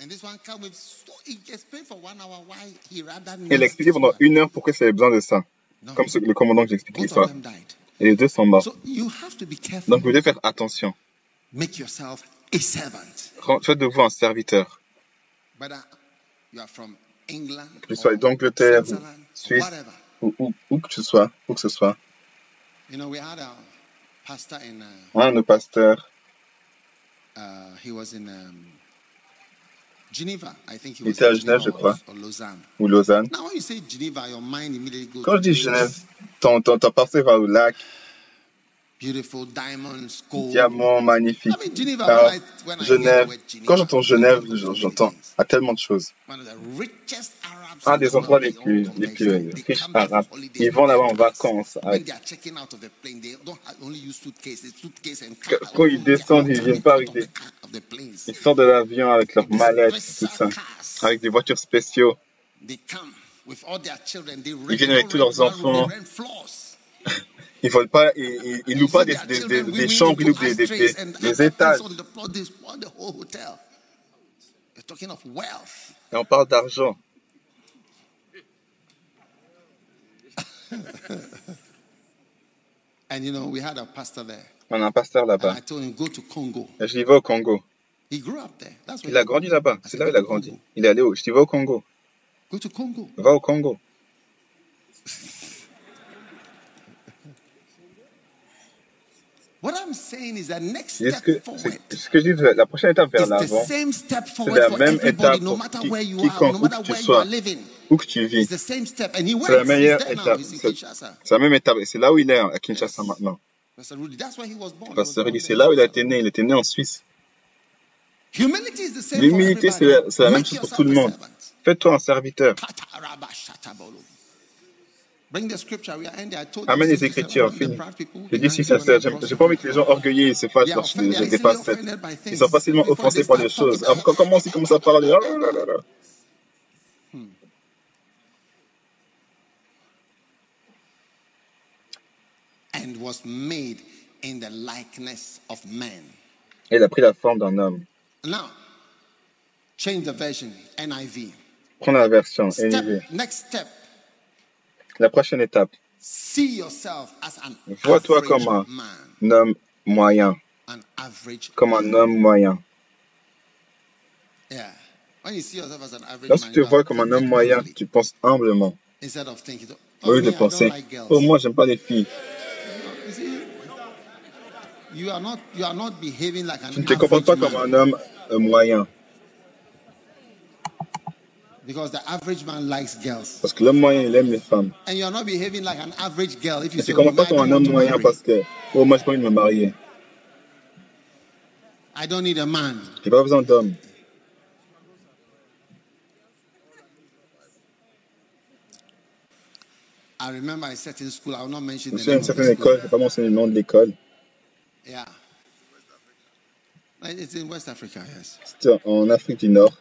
And this one come with so he explained for one hour why he rather
Il a expliqué pendant une heure pourquoi il avait besoin de ça.
No.
comme ce- le commandant que j'explique
Both
l'histoire. Et les deux sont morts.
So you have to be careful.
Donc vous devez faire attention.
Make yourself a servant.
Faites de vous un serviteur.
Whether you are from England,
Que tu sois d'Angleterre, ou Suisse, ou où, où que tu sois, où que ce soit.
You know, we had uh,
Un de nos pasteurs,
uh, he was in um, Geneva. I think he
Il
was
était à Genève, je crois. Ou Lausanne.
Now, when you say Geneva, your mind immediately goes
Quand je dis Genève, ton, ton, ton pensée va au lac. Diamant magnifique.
The
Genève, quand j'entends Genève, j'entends à tellement de choses. Un des endroits les plus, les riches arabes. Ils vont là-bas en vacances. avec- Quand- ils descendent, ils viennent pas avec des-. Ils sortent de l'avion avec leurs mallettes, tout ça. Avec des voitures spéciaux. Ils viennent avec tous leurs enfants. [laughs] Ils volent pas, ils, ils, louent pas des, des, des, des chambres, ils louent des, des, étages. Et on parle d'argent. [laughs]
And you know, we had a pastor there.
On a un pasteur là-bas.
I told him, go to Congo.
Et je dis, va au Congo.
He grew up there. That's where
Il a grandi là-bas. C'est là où
"Go
il a grandi. Il est allé où Je dis, va au Congo.
Go to Congo.
Va au Congo. [laughs]
What I'm saying is that next
Et ce que, ce que je dis, la prochaine étape vers l'avant,
same step
c'est
forward
la
for
même
everybody,
étape
no
pour
matter
qui-
where you are, no
quiconque, où
matter
que tu
where you
sois,
are living.
où que tu vis.
It's the same step. And he went.
C'est la meilleure étape. C'est la même étape. Et c'est là où il est, à Kinshasa maintenant.
Rudy, there.
c'est là où il a été né. Il était né en Suisse. L'humilité, c'est la, même chose pour tout le monde. Fais-toi un serviteur. Amène les Écritures, fini. Je dis si ça sert.
they
j'ai pas envie que les gens orgueilleux se fassent
They are
lorsqu'ils ne
easily
dépassent. Ils sont facilement offensés par des choses.
talking
Après, comment ils commencent à parler? Oh là là là là.
and was made in the likeness of man.
Et il a pris la forme d'un homme.
Now, change the version, NIV.
Prends la version NIV.
next step,
La prochaine étape.
see yourself as an
Vois-toi
average
comme un- homme moyen.
an average
Comme un homme moyen.
Yeah. When you see yourself as an average
Lorsque tu te vois comme un homme moyen, tu penses humblement.
instead of thinking,
Au
oh,
lieu de penser, oh moi j'aime pas les filles.
You see, you are not you are not behaving like an
Tu ne te comportes pas comme un homme euh, moyen.
Because the average man likes girls,
Parce que l'homme moyen, il aime les femmes.
and you are not behaving like an average girl if you
Et
say, oh,
pas
I
comme
don't
un homme moyen parce que, oh moi j'ai pas envie de me marier.
I don't need a man.
J'ai pas besoin d'homme.
I remember a certain school. I will not mention
Je
the
suis à
name
une certaine école, je ne vais pas mentionner le nom de l'école.
Yeah. It's in West Africa, yes.
C'était en Afrique du Nord.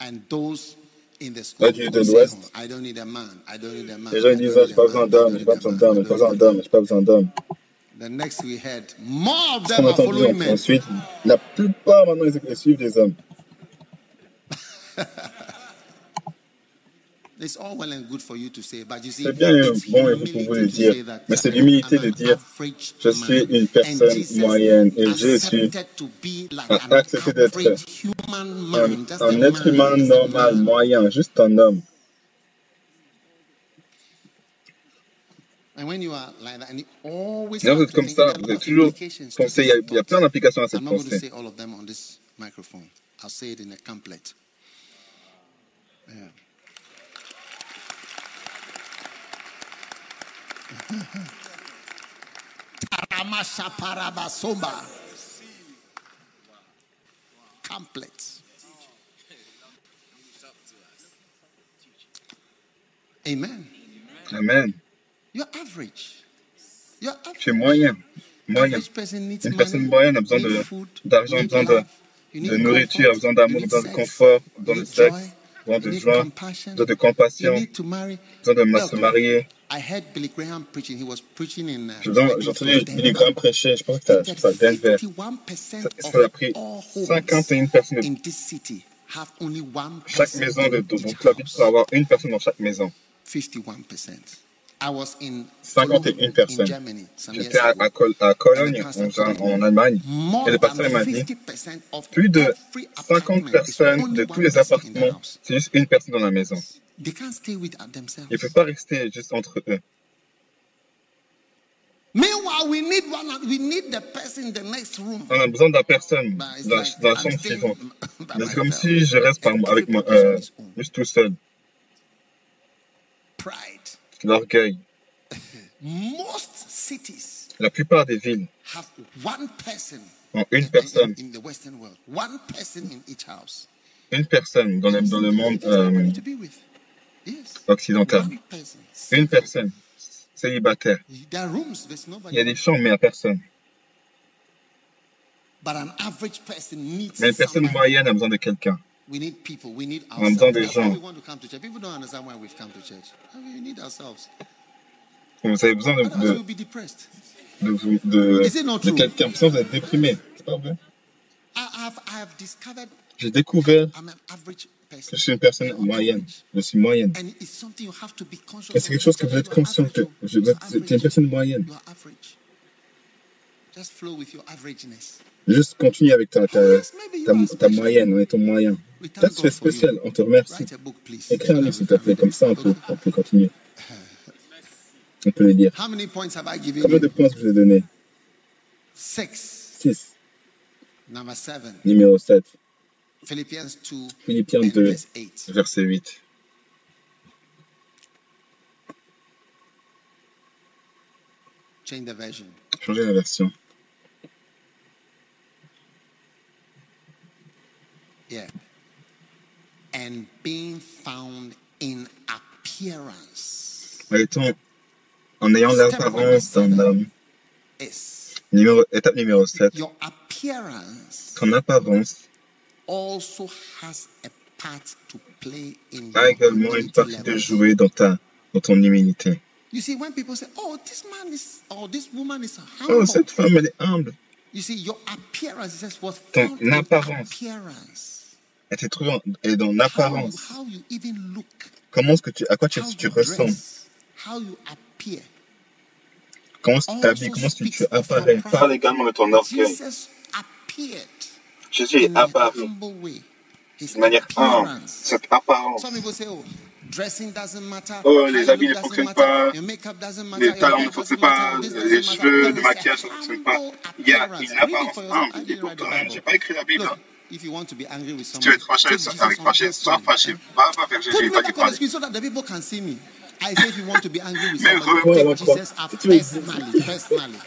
And those in the school
Là, tu es de l'Ouest.
"Oh, I don't need a man. I don't need a man.
Les gens disent, j'ai
a
pas besoin
I don't
d'homme, j'ai
need
pas besoin
man,
d'homme,
I
j'ai pas besoin
need a man."
d'homme, j'ai pas besoin d'homme.
The next we heard, more of
On
them
a
are
entendu
following men.
ensuite, la plupart maintenant ils ils suivent des hommes. [laughs]
It's all well and good for you to say, but you see,
C'est bien bon et vous pouvez le dire, mais c'est l'humilité de dire, je suis une personne moyenne et je suis
accepted to be like
a
an
accepté d'être un, un être humain normal, moyen, juste un homme.
And when you are like that, and you always
Et là, vous êtes comme ça, vous êtes toujours pensé, il y, a,
this
il y a
thought.
plein d'implications à cette
I'm not going to
pensée.
say all of them on this microphone. I'll say it in a couplet. Yeah. Amen.
Amen.
You're average. You're
moyen, Une personne moyenne a besoin d'argent, besoin de- nourriture, besoin d'amour, besoin de confort, besoin de sexe, besoin de joie, besoin de compassion, besoin de se marier.
I heard Billy Graham
prêcher, je pense que pense à Denver.
51%
Ça, a pris
all homes
51 personnes. Chaque maison de, donc la ville peut avoir une personne dans chaque maison.
51%. I was in
51
Cologne, in
personnes. J'étais à, à, à Cologne, en, en Allemagne, et le pasteur m'a dit
50% of
plus de
every
50
apartment is
personnes de tous les appartements, c'est juste une personne dans la maison.
They can't stay with themselves.
Il ne peut pas rester juste entre eux.
Meanwhile, we need one. We need the person in the next room.
On a besoin de la personne
it's
dans,
like
dans la chambre suivante. [laughs] Mais c'est comme si je reste par,
And
avec moi,
everybody's
euh, juste tout seul. L'orgueil.
Most cities
La plupart des villes
have one person
ont une
in,
personne,
in the Western world. One person in each house.
une personne dans le, dans le monde euh,
to be with. Yes.
occidental.
One person.
Une personne célibataire. Il y a des chambres, mais il n'y a personne. Mais une personne moyenne a besoin de quelqu'un.
We need people. We need
On a besoin des gens. Vous avez besoin de, de, de, quelqu'un? Sinon, vous êtes déprimé. C'est pas vrai. J'ai découvert Je suis une personne moyenne. Je suis moyenne. Et c'est quelque chose que vous êtes conscient que vous êtes, une personne moyenne. Juste continue avec ta, ta,
Oh,
ta, ta moyenne, on est ton moyen. Peut-être tu es spécial, on te remercie. Écris un livre, s'il te plaît, comme ça on peut, on peut continuer. On peut le dire. Combien de points je vous ai donné?
Six.
6.
Number seven.
Numéro 7.
Philippians 2
Philippiens
and
2,
verse 8.
verset 8.
Change the version.
Changez la version.
Yeah. And being found in appearance
En étant, en ayant l'apparence d'un homme. Numéro, étape numéro 7.
your appearance
Ton apparence
also has a part to play in
a
your
également une
humility
partie de jouer dans, ta, dans ton humilité.
You see, when people say, "Oh, this man is," or "This woman is
Oh,
humble,"
cette femme, elle est humble.
you see, your appearance is just what
Ton apparence.
appearance.
Elle s'est trouvée est dans
How,
l'apparence.
how you even look,
Comment est-ce que tu, à quoi tu,
how
tu
you
ressembles?
how you appear.
Comment tu t'habilles? Comment est-ce que tu apparais? Parle également de ton orgueil.
Jesus appeared
Jésus est apparu de manière humble. Cette apparence.
Oh.
Oh, les habits ne fonctionnent pas. Les
hair
ne fonctionnent pas. Les cheveux, le maquillage ne fonctionnent pas. Il y a une apparence
for yourself. I
humble.
didn't write the
Écoute,
Bible.
j'ai pas écrit la Bible.
If you want to be angry with
Si tu veux
someone,
être fâché avec fâché, sois fâché. Va Jésus, parle.
screen so that the people can see me. I say if you want to be angry with
Mais
somebody,
revois
take
la croix.
Jesus up
Si tu veux-
personally, personally.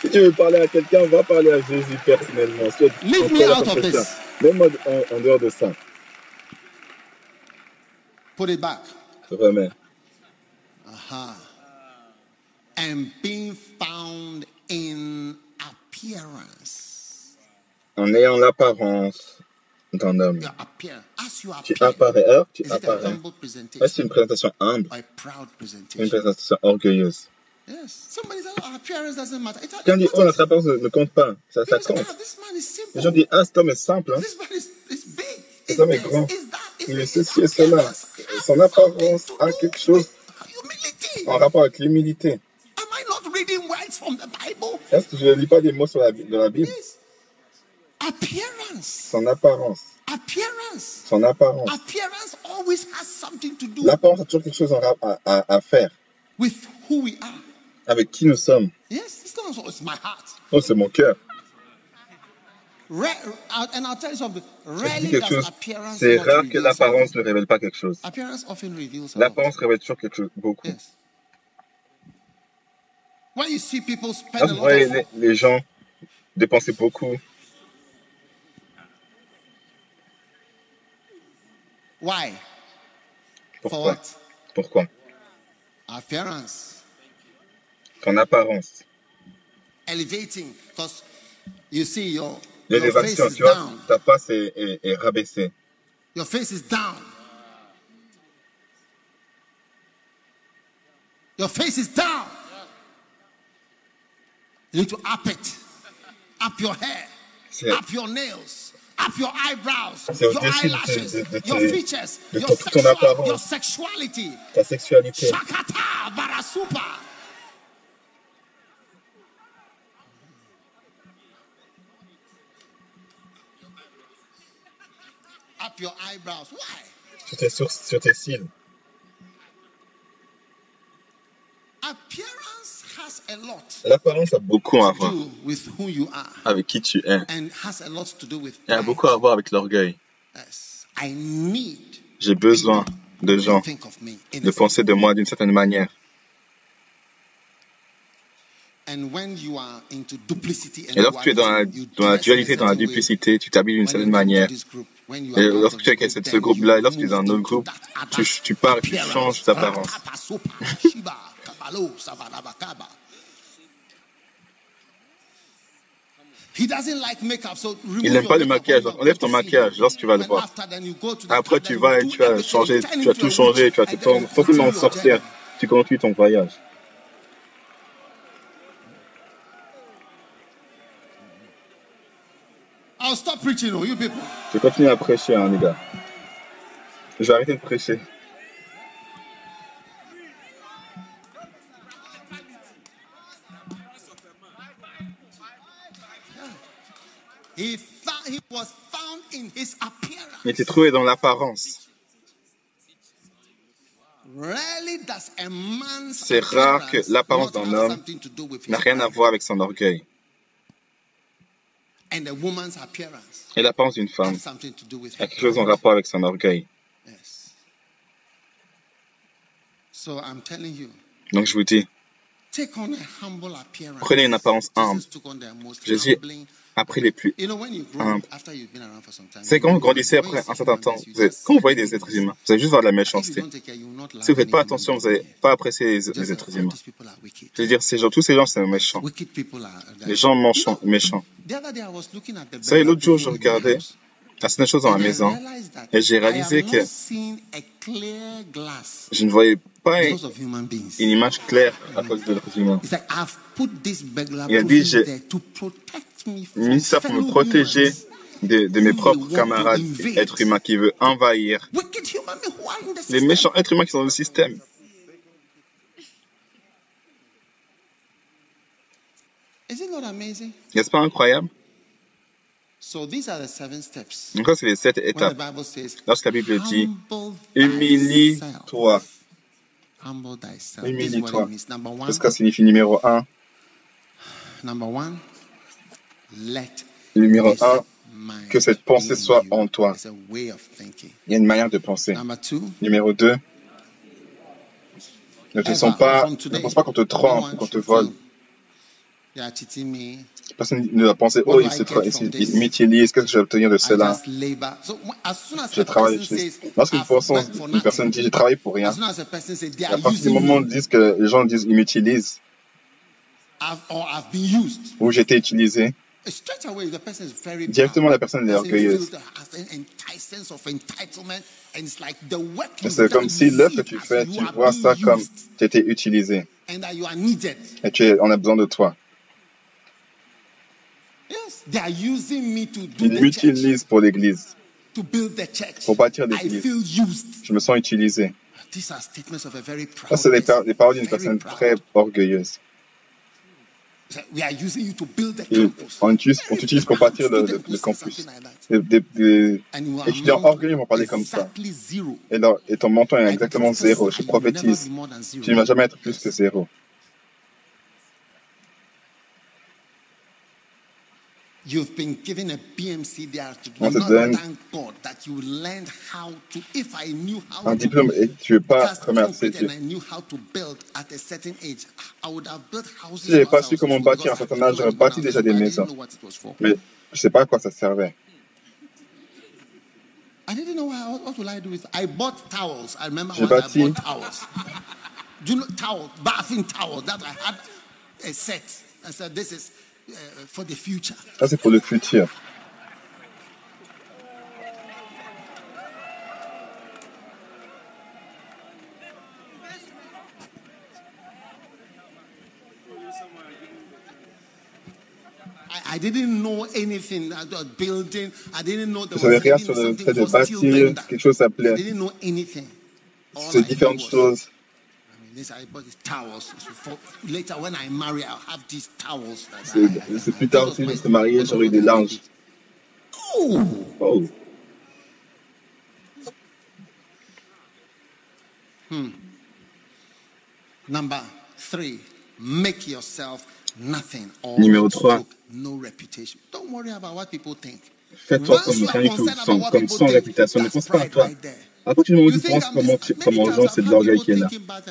Si tu veux parler à quelqu'un, va parler à Jésus personnellement. Tu
Leave me out of this.
Même en, en dehors de ça,
Put it back.
remets.
Aha. And being found in appearance.
En ayant l'apparence d'un homme. Tu apparais. Alors, tu
Is it a
apparais.
humble
Est-ce une présentation humble une présentation orgueilleuse
Yes. Somebody says, oh, appearance doesn't matter. It,
Quelqu'un dit,
it
oh, notre apparence ne compte pas. Ça, compte.
this man is simple.
Les gens disent, ah, cet homme est simple. Hein. Cet homme est grand. Il est ceci et cela. Son apparence a quelque chose en rapport avec l'humilité. Est-ce que je ne lis pas des mots sur la, de la Bible? Son apparence. Son apparence. L'apparence a toujours quelque chose à faire
with who we are.
Avec qui nous sommes.
Heart.
Oh, c'est mon cœur. C'est rare que l'apparence ne révèle pas quelque chose. L'apparence révèle toujours quelque chose, beaucoup.
A
vous voyez les, les gens dépenser beaucoup. Pourquoi? Pourquoi?
Appearance.
Ton apparence.
Elevating. Because you see your, your face is
tu vois,
down.
ta face est, est, est rabaissée.
Your face is down. Your face is down. You need to up it. Up your hair.
C'est
Up your nails. Up your eyebrows.
C'est
Your
au-dessus de tes-
eyelashes.
de- de
Your features.
de
Your,
ton- ton
sexual,
apparence.
your sexuality.
ta sexualité.
Shakata Up your eyebrows. Why?
Sur tes sources, sur tes cils.
Appearance has a lot
L'apparence a beaucoup à voir
do with who you are
avec qui tu es.
and has a lot to do with
Il y a
pride.
beaucoup à voir avec l'orgueil.
Yes. I need
J'ai besoin de
to
gens
think of me in
de penser de moi d'une certaine manière.
And when you are into duplicity and
Et lorsque tu es dans la, dans dualité, dans la duplicité, tu t'habilles d'une certaine manière. Et lorsque tu es avec ce groupe-là, lorsque tu es dans un autre groupe, tu, tu pars, tu changes d'apparence.
Remove
Il n'aime pas le maquillage. Enlève ton maquillage lorsque tu vas le voir. Après, tu vas et tu changer,
turn
tu vas
into
tout
witch,
tu vas te
continue your
sorcière. Tu continues ton voyage.
I'll stop preaching, oh, you people.
Je continue à prêcher, hein, les gars. Je vais arrêter de prêcher.
He found, he was found in his appearance.
Il était trouvé dans l'apparence. C'est rare que l'apparence d'un homme n'a rien à voir avec son orgueil.
And a woman's appearance
Et l'apparence d'une femme
has something to do with
a quelque chose en rapport avec son orgueil.
Yes. So I'm telling you,
Donc je vous dis, Prenez une apparence humble. Jésus
humbling.
après les plus
You know, when you grow
humble.
up, after you've been around for some time,
C'est quand vous grandissez après un certain temps, vous quand vous voyez des êtres humains, vous allez juste voir de la méchanceté. Si vous ne faites pas attention, vous n'allez pas apprécier les, êtres
"Oh,
humains.
these people are wicked."
Je veux dire, ces gens, tous ces gens, c'est méchant.
Wicked people are.
Les gens méchants, méchants.
The other day I was looking at the
Vous savez, l'autre jour, je regardais à certaines choses dans la maison et j'ai réalisé que
a
je ne voyais pas une image claire à cause de l'être humain. Il a dit, j'ai
there to protect me
Mis
from
ça pour me protéger de, de mes propres camarades êtres humains qui veulent envahir les méchants êtres humains qui sont dans le système.
Is it not amazing?
N'est-ce pas incroyable?
So these are the seven steps.
Donc c'est les sept étapes. Lorsque la Bible dit, humilie-toi.
Humble thyself. This is what
Humilie-toi. Qu'est-ce que ça signifie numéro un?
number one, let
Numéro
this
un,
mind
que cette pensée soit en toi. Il y a une manière de penser.
Number two,
Numéro deux, ne te sens pas, ne pense pas qu'on te trompe ou qu'on te vole.
Me.
Personne ne va penser, oh, il, il, il m'utilise, qu'est-ce que je vais obtenir de cela Je
a
travaille. je-
for
une personne dit, j'ai travaillé pour rien,
a
à partir du moment où que les gens disent, ils m'utilisent, ou j'ai été utilisé,
straight away the person is very proud.
directement la personne est orgueilleuse.
feels the- has an enti- sense of entitlement, and it's like the work you've
C'est comme si l'œuvre que tu fais, tu vois ça comme tu été utilisé et tu es, on a besoin de toi.
Yes, they are using me to do
Ils m'utilisent pour l'église.
to build the church.
Pour bâtir
I
l'église.
feel used.
Je me sens utilisé.
These are statements of a very proud
Ça, c'est des, par- des paroles d'une personne très orgueilleuse.
We are using you to build the
Et
campus.
on t'utilise on pour bâtir le, le- le campus. Des, des- des étudiants orgueilleux vont parler comme ça. Et, leur- et ton menton est exactement zéro. Je prophétise. Tu ne vas jamais être plus que zéro.
You've been given a BMC there to
On te donne
thank God that you learned how to. If I knew how
Un
to
diplôme et tu pas
I build at a certain age, I would have built houses.
Si j'avais
of
pas
houses
su comment
because
bâtir à un
I
certain
had
âge, j'aurais
gone
bâti
out
déjà
there,
des
but I
maisons.
didn't know what it was for.
Mais je sais pas à quoi ça servait.
I didn't know what, what will I do with. I bought towels. I remember
J'ai
once I
bâti-
bought towels. do you know towel, bathing towel that I had a set. I said this is for the future.
Ça, c'est pour le futur.
I, I didn't know anything about building. I didn't know there
Je savais
was
rien sur le fait de bâtir. Quelque chose s'appelait.
didn't know anything. All I
C'est différentes choses. C'est
I-
c'est plus tard aussi, je suis marié, j'aurai des linges.
Oh,
Oh,
number three, make yourself nothing or
Numéro trois.
stroke, no reputation. Don't worry about what people think.
fais-toi comme sans, comme réputation. Ne pense pas à toi.
right.
À partir du moment où tu penses comment, tu, comment aux gens, c'est de l'orgueil qui est là.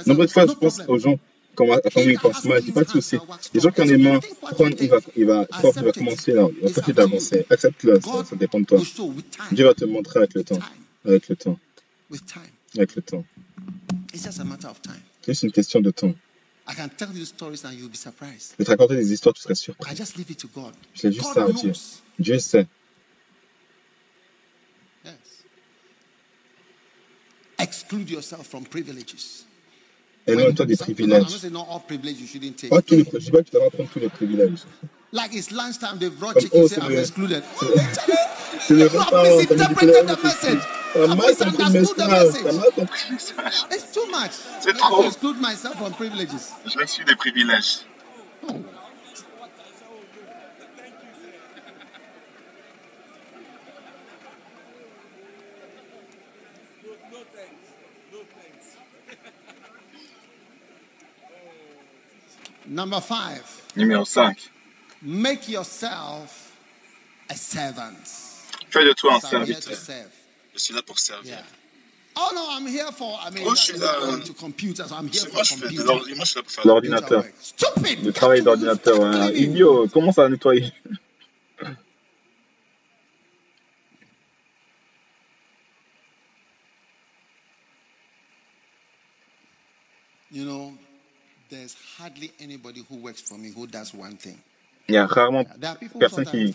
Nombreuses fois, je pense aux gens, à comment ils pensent mal. Je dis pas de souci. Les gens qui en marre, prendre, il va, il va, il va commencer là, il va d'avancer. Accepte-le, ça, ça dépend de toi. Dieu va te montrer avec le temps. Avec le temps. Avec le temps. C'est juste une question de temps.
I can tell you stories and you'll be surprised.
Je vais te raconter des histoires, tu serais surpris.
I just leave it to God.
Je laisse juste ça à Dieu. Dieu sait.
Yes. Exclude yourself from privileges.
Éloigne-toi des
Some- I'm not
privilèges. Pas tous les, je que tu dois prendre tous les privilèges.
Like it's lunchtime, they've brought
Comme,
chicken,
oh,
say
c'est
I'm
le-
excluded. [laughs]
C'est le
You have
repas,
misinterpreted the message.
T'as mal compris le message. T'as
message.
mal compris le message.
It's too much.
C'est
I have
trop.
to exclude myself from privileges.
Je m'excuse des privilèges.
Oh. Number five,
Numéro 5.
make yourself a servant.
Fais de toi un serviteur. Je suis là pour servir.
Yeah. Oh no, I'm here for. I mean,
Moi, je suis là.
I'm here for
je. Moi, je suis pour faire de
L'ordinateur.
Stupid.
Le travail d'ordinateur. hein. Idiot. Comment ça à nettoyer?
You know,
Il y a rarement personne qui,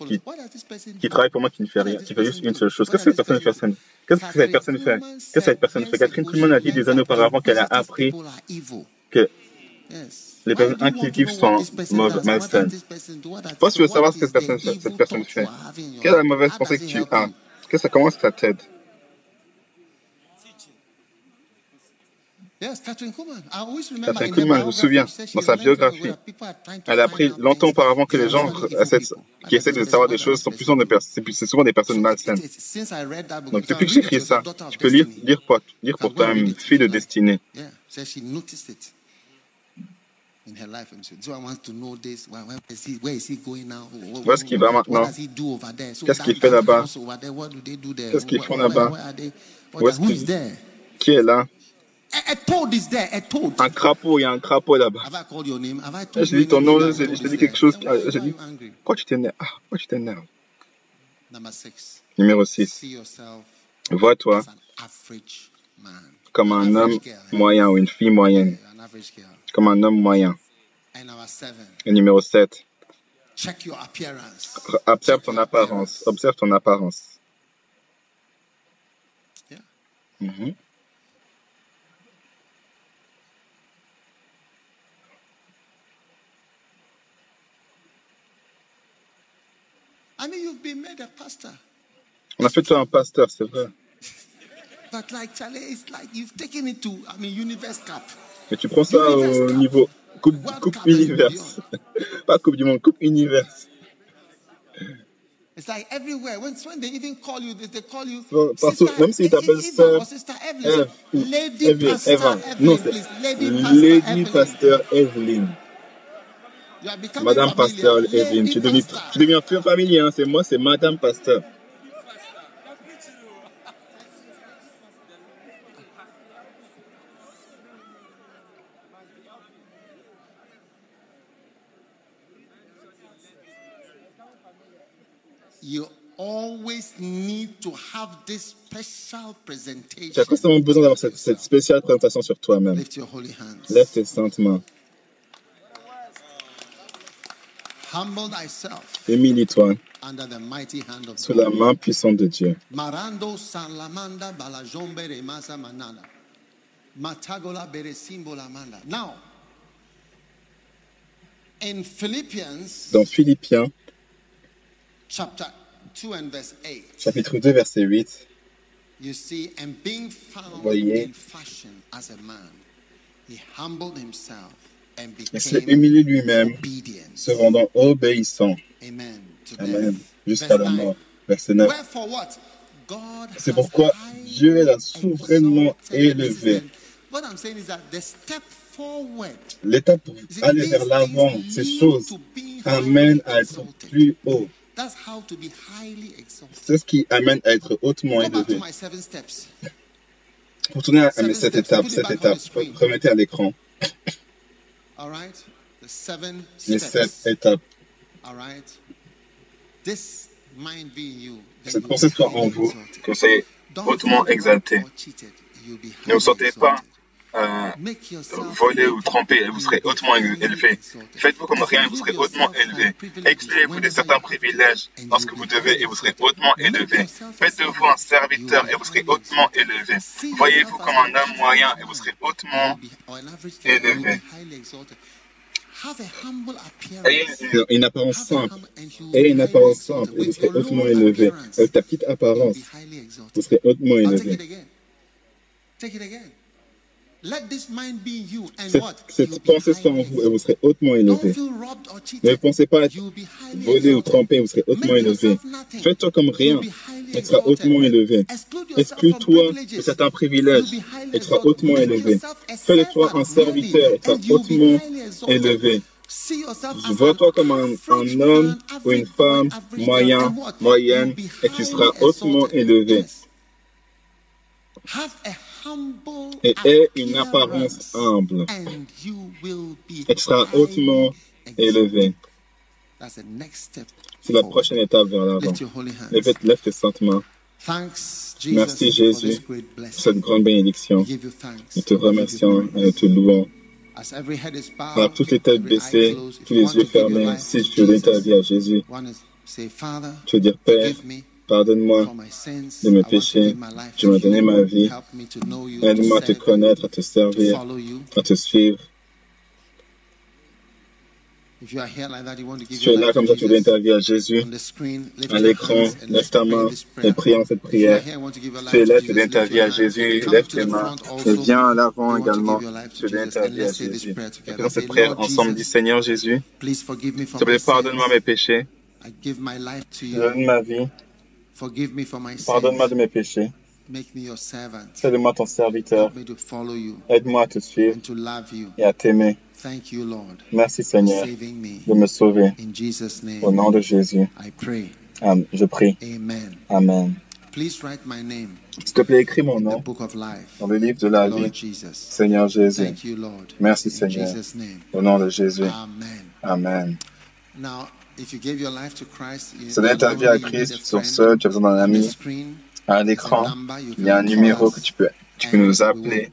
qui, travaille pour moi qui ne fait rien, qui fait juste une seule chose. Qu'est-ce que cette personne
person
fait? Qu'est-ce que cette personne fait?
Catherine
Qu'est-ce que cette personne fait? Catherine Kuhlman a dit des années auparavant qu'elle a appris que les personnes intuitives sont mauvaises, malsaines. Toi, tu veux savoir ce que cette personne, cette fait. Quelle est la mauvaise pensée que tu as? que comment ça t'aide?
Catherine Kuhlman.
Je me souviens, dans sa biographie, Elle a
find
pris
out
longtemps auparavant que les gens qui essaient de savoir des choses sont plus souvent des personnes, c'est plus- c'est souvent des personnes malsaines. Donc depuis que j'écris ça, tu peux lire, lire, pour, lire pour toi-même, fille de destinée. Où est-ce qu'il va maintenant? Qu'est-ce qu'il fait là-bas? Qu'est-ce qu'ils font là-bas? Où est-ce
there?
Qui est là?
A, a toad is there. A toad.
Un crapaud, il y a un crapaud là-bas.
Told
J'ai dit ton nom,
that
j'ai dit quelque chose. J'ai dit, pourquoi tu t'énerves Ah, Pourquoi tu t'énerves. Numéro 6.
See yourself
Vois-toi comme un homme
girl.
moyen ou une fille moyenne. Comme un homme moyen. Et numéro 7.
Check your appearance.
Observe ton apparence. Observe ton apparence.
Yeah.
Mhm.
I mean, you've been made a pastor,
On a fait toi un pasteur, c'est vrai.
but like Charlie, it's like you've taken it to, I mean, Universe Cup.
Mais tu prends ça au niveau Coupe, coupe Univers. [laughs] Pas Coupe du Monde, Coupe Univers.
It's like everywhere. When, when they even call you, they, they call you
Bon, partout,
Sister
même s'ils t'appellent sœur,
Evelyn. Lady
Eve,
Pastor. Evelyn,
Non,
Lady Pastor
Lady
Evelyn.
Pasteur Evelyn. Madame. Pasteur Evelyn.
Lady
Tu
Pastor.
tu deviens plus familier, hein. c'est moi, c'est Madame Pasteur.
You always need to have this special
Tu as
presentation.
constamment besoin d'avoir cette, cette spéciale présentation sur toi-même. Lève tes saintes mains.
Humble thyself
Humilie-toi
under the mighty hand of
sous la main puissante de Dieu. Dans Philippiens,
chapter 2 and verse 8,
chapitre 2, verset 8,
you see, and being found
Voyez. Il s'est humilié lui-même, se rendant obéissant.
Amen.
Jusqu'à la mort. Verset 9.
Wherefore what? God
C'est pourquoi Dieu l'a souverainement élevé.
Listen, What I'm saying is that the step forward
L'étape pour aller vers l'avant, ces choses amènent à être plus haut. C'est ce qui amène à être hautement élevé. tourner à
Put it
cette étape, remettez à l'écran
All right? The seven
les sept étapes.
All right? This mind be in you. then
Cette pensée soit en vous.
Que c'est hautement exalté. Ne vous sentez pas. Euh,
Make yourself
volé ou et vous serez hautement élevé. Faites-vous comme rien et vous serez hautement élevé. Excluez-vous de certains privilèges lorsque vous devez et vous serez hautement élevé.
yourself a
Faites de vous
servant.
un serviteur et vous serez hautement élevé. Voyez-vous comme un homme moyen et vous serez hautement élevé.
be highly exalted. Have a humble
Ayez
appearance.
une, une apparence simple. Ayez une apparence simple et vous serez hautement élevé. Avec ta petite apparence, vous serez hautement
I'll take it
élevé. Cette, pensée soit en vous et vous serez hautement élevé. Ne pensez pas être volé ou trompé, vous serez hautement élevé. Fais-toi comme rien et tu seras hautement élevé.
Exclude yourself from
Exclus-toi de certains privilèges et tu seras hautement élevé. Fais de toi un serviteur et tu seras hautement élevé.
See yourself as
Vois-toi comme un, un homme ou une femme moyen, moyenne, et tu seras
highly
hautement élevé. Et aie une apparence humble, et tu seras hautement élevé.
That's the next step.
C'est la prochaine étape vers l'avant. Lève, lève tes saintes mains
Thanks, Jesus,
Merci, Jésus, pour cette grande bénédiction. Nous te remercions et nous te louons. Par toutes les têtes baissées, tous les yeux fermés, si tu veux donner ta vie à Jésus, tu veux dire Père, pardonne-moi de mes péchés. m'as
you.
donné ma vie. Aide-moi à te connaître, à te servir, à te suivre. Si tu es là comme ça, tu veux donner
Jesus.
ta vie à Jésus, à l'écran, lève ta main et
prayer.
prions cette prière.
your
Tu es là, tu donnes ta vie à. Jésus, lève tes mains et viens à l'avant également. Tu donnes ta vie à Jésus. Et cette prière ensemble. Dis Seigneur Jésus, s'il te plaît, pardonne-moi mes péchés, je donne ma vie,
Forgive me for my
pardonne-moi de mes péchés,
Make me your servant.
fais-de-moi ton serviteur,
Help me to follow you
aide-moi à te suivre
and to love you.
et à t'aimer.
Thank you, Lord,
Merci Seigneur
saving me.
de me sauver.
In Jesus' name,
Au nom de Jésus,
I pray.
Am- je prie.
Amen.
Amen.
Please write my name
S'il te plaît, écris mon nom dans le livre de la
Lord
vie.
Jesus.
Seigneur Jésus,
Thank you, Lord.
Merci,
In
Seigneur.
Jesus' name.
au nom de Jésus.
Amen.
Amen.
Now, if you gave your life to Christ, you
Si tu donnes ta vie à Christ sur ce, tu as besoin d'un ami. À
number you
il y a un numéro que tu peux, tu peux nous appeler.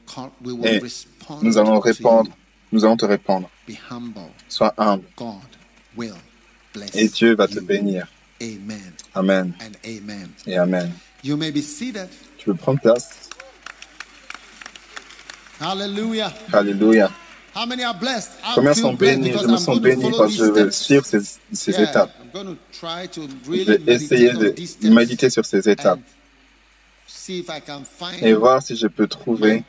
et Nous allons répondre. Nous allons te répondre. Sois humble et Dieu va te bénir.
Amen
et Amen.
You may be seated.
Tu peux prendre place.
Hallelujah.
Alléluia.
How many are blessed? I
Combien sont bénis? Je me sens béni parce que je vais suivre ces, ces
Yeah,
étapes. Je vais essayer de méditer sur ces étapes et voir si je peux trouver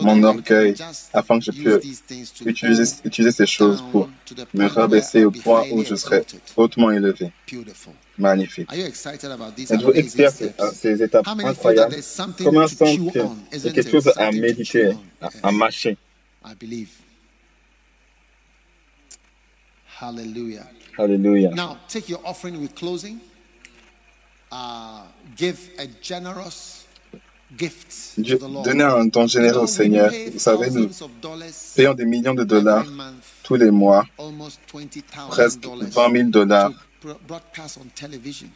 mon orgueil afin que je puisse utiliser, utiliser ces choses pour me rabaisser au point où je serai hautement élevé.
Beautiful.
Magnifique. Êtes-vous expert
steps?
ces étapes incroyables? y a
isn't
quelque chose à méditer, à, à mâcher?
I believe. Hallelujah.
Alléluia.
Now, take your offering with closing. Uh, give a generous gift to the Lord.
donnez un don généreux au Seigneur. Vous savez, nous payons des millions de dollars tous les mois, presque
dollars
20 000 dollars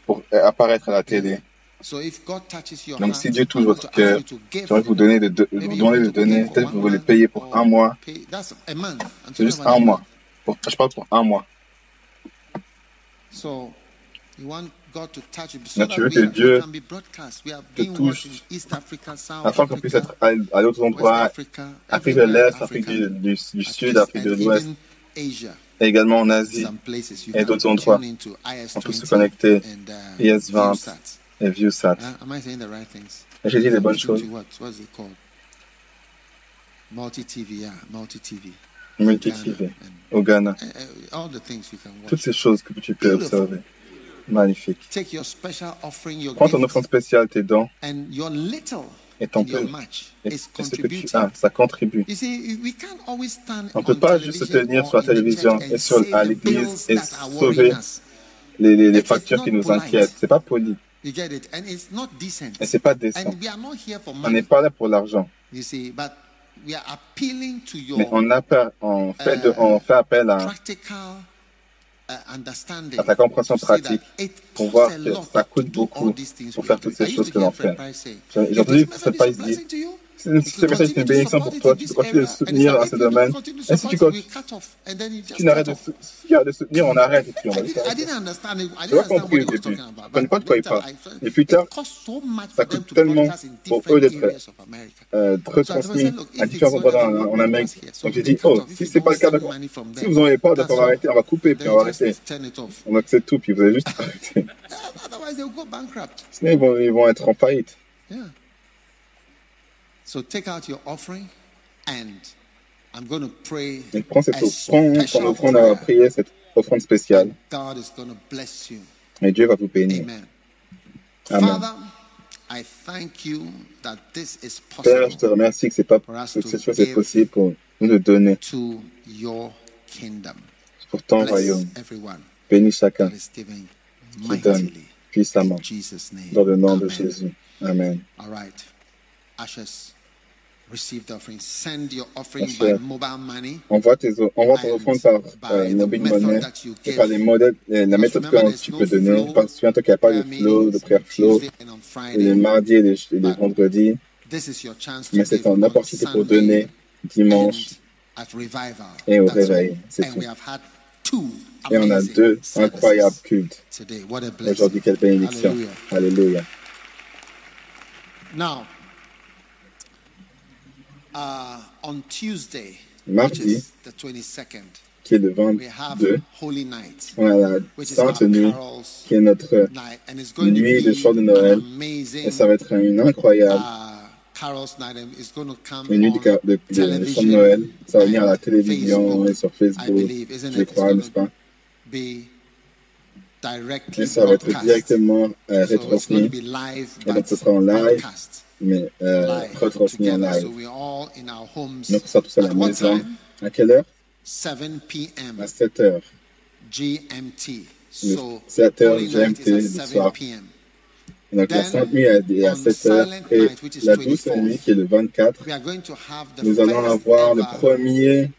pour apparaître à la télé. Donc, si Dieu touche votre cœur, j'aimerais vous donner de, de-
Maybe
vous demander de donner. Peut-être que vous voulez payer pour un mois. C'est juste un mois. Pour, je parle pour un mois.
That
tu veux que Dieu te touche afin qu'on puisse être à, à d'autres endroits, Afrique de l'Est, Afrique du, du- du
at
Sud, Afrique de l'Ouest, et également en Asie et d'autres endroits. On peut se
IS20
connecter,
uh,
IS20
Viewsat.
Et ViewSat.
Am I saying the right things?
J'ai dit les bonnes choses.
to what? What's it called? Multi TV, yeah, multi TV.
multi-TV au Ghana.
all the things you can watch.
Toutes ces choses que tu peux observer. Magnifique.
Take your special offering, your
Prends ton offrande spéciale, tes dons
and your little
et ton peu. Et, ce que tu as, ça contribue.
You see, we can't always stand
On ne peut pas juste se tenir sur la télévision et sur, à l'église et sauver les, les, les factures qui nous inquiètent. C'est pas poli
You get it? And it's not decent.
et c'est pas décent.
And we are not here for
On
money.
n'est pas là pour l'argent,
You see, but we are appealing to your
mais on, appelle, on, fait de- on fait appel à,
practical uh, understanding.
à ta compréhension pratique pour voir que ça coûte beaucoup pour
we
faire
are
toutes ces choses que l'on fait. J'ai
"If
j'ai entendu que
a
Price dit ce message est une bénédiction
support
pour toi, tu peux continuer de soutenir à
you
ce domaine. Et si tu, continues, tu n'arrêtes de, sou- de soutenir, on arrête et puis on va
I, didn't, I
laisser.
didn't understand it. I
J'ai
didn't
pas compris au début. Je connais pas de quoi il parle. Et plus tard, ça coûte tellement pour eux d'être euh, retransmis à
if
différents
it's
endroits en, Amérique. Donc j'ai dit, oh, si
you
c'est pas le cas, d'accord. Si vous n'en avez pas, d'accord, on va arrêter, on va couper, puis on va arrêter. On accepte tout, puis vous allez juste [laughs] arrêter. Sinon, ils vont, ils vont être en faillite.
So take out your offering, and I'm going to pray
Donc prends cette offrande, ton prier cette offrande spéciale.
God is going to bless you.
Et Dieu va vous bénir.
Amen.
Amen.
Father, I thank you that this is
Père, je te
possible
remercie que c'est pas,
For us
que
to
cette chose est
give
possible pour nous de donner
to your kingdom.
pour ton
Bless
royaume.
everyone
Bénis chacun qui donne puissamment. Dans le nom de. Jésus. Amen.
All right. Ashes,
Envoie, tes, envoie ton
And
offrande par euh, mobile money et par les modèles, euh, la méthode que tu peux donner.
flow
Parce que souviens-toi qu'il n'y a pas de flow, de prière flow,
Tuesday and on
et les
Friday.
mardis et les, et les
But
vendredis.
This is your chance to
Mais c'est ton
on
opportunité pour donner dimanche
and at revival.
et au réveil. C'est tout. Et on a deux incroyables cultes. Aujourd'hui, quelle bénédiction. Alléluia.
Now, uh, on Tuesday, which
Mardi,
is the 22nd,
qui est le
we have
22,
Holy Night,
on a la
which is our
Sainte Nuit,
carols
qui est notre
night, and it's going to
nuit de
be
chant de Noël.
amazing
Et ça va être une incroyable
uh, carols night, and it's going to come
une nuit de, chant de Noël. Ça va venir à la télévision et sur
I
Facebook,
believe, isn't
je crois, n'est-ce pas?
to be directly
Et ça va être directement euh,
live,
Et donc, ce sera en live. Mais euh, retransmis en live.
we're all in our homes
Donc, on sera tous à la maison. À quelle heure?
7 p.m.
À 7 heures.
GMT.
Le
So
7 heures GMT du
7
soir. Et donc, la Sainte Nuit est à
on
7 heures. Et la douce
24th,
nuit, qui est le 24,
We are going to have the
nous allons avoir le premier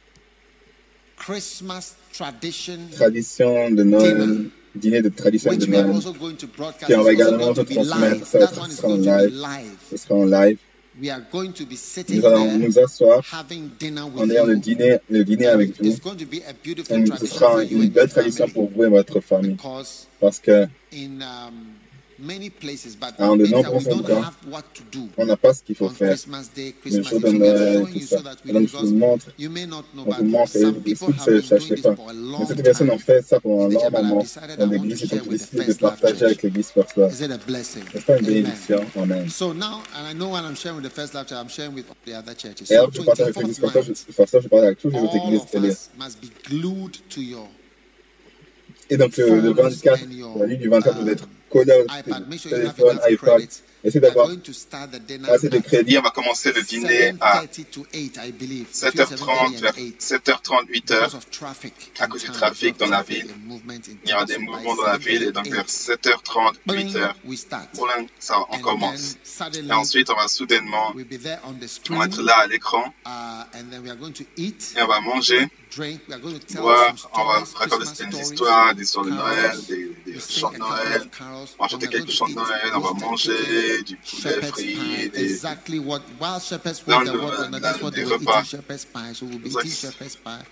Christmas tradition,
tradition de Noël, dîner de tradition
broadcast.
Puis on va également
live.
ça sera en live. Ce sera en live. Nous allons nous asseoir en ayant le dîner, le dîner avec vous. Et ce sera une belle tradition pour vous et votre famille. Parce que
in many places, but
Ah, de nombreux
we don't
endroits,
have what to do
on n'a pas ce qu'il faut faire.
Christmas Day,
Le
Christmas
jour de Noël, tout ça. donc, je vous montre,
you may not know,
on vous
but
montre, et
some
vous
people
vous
have
ne cherchez pas. Mais
long
cette personne
time.
ont fait ça pendant un long moment dans l'église
with the
décidé de partager avec l'église First Love.
Is it a blessing?
N'est-ce pas une bénédiction? Amen.
So now, and I know when I'm sharing with the First Love Church, I'm sharing with all the other churches.
Et
So
alors, je partage avec
24th
l'église Love,
night,
je- partage avec toutes les autres églises. Et, les-
us must be glued to your
et donc, le, le 24,
and your,
la nuit du 24, vous
uh,
êtes collé au
iPad. Make sure you have
téléphone,
enough
iPad.
credits. Are
d'avoir assez de crédit.
Dit, on va commencer le dîner à
7:30 to 8, I believe.
7h30, vers 7h30, 8h.
Because of traffic
à cause du trafic dans la ville. Il y aura des mouvements dans la ville et donc vers 7h30,
8,
8h,
we start.
pour l'un, ça, on commence. Et ensuite, on va soudainement,
on
va être là à l'écran
Uh,
et on va manger, boire, on va raconter des histoires, des histoires de. Noël, des, des chants de Noël. On va chanter quelques chants de Noël, on va manger
chicken,
du poulet
shepherd's
frit,
pie,
des,
exactly what while shepherds were the that's what they were eating shepherd's pie. So we'll be eating shepherd's pie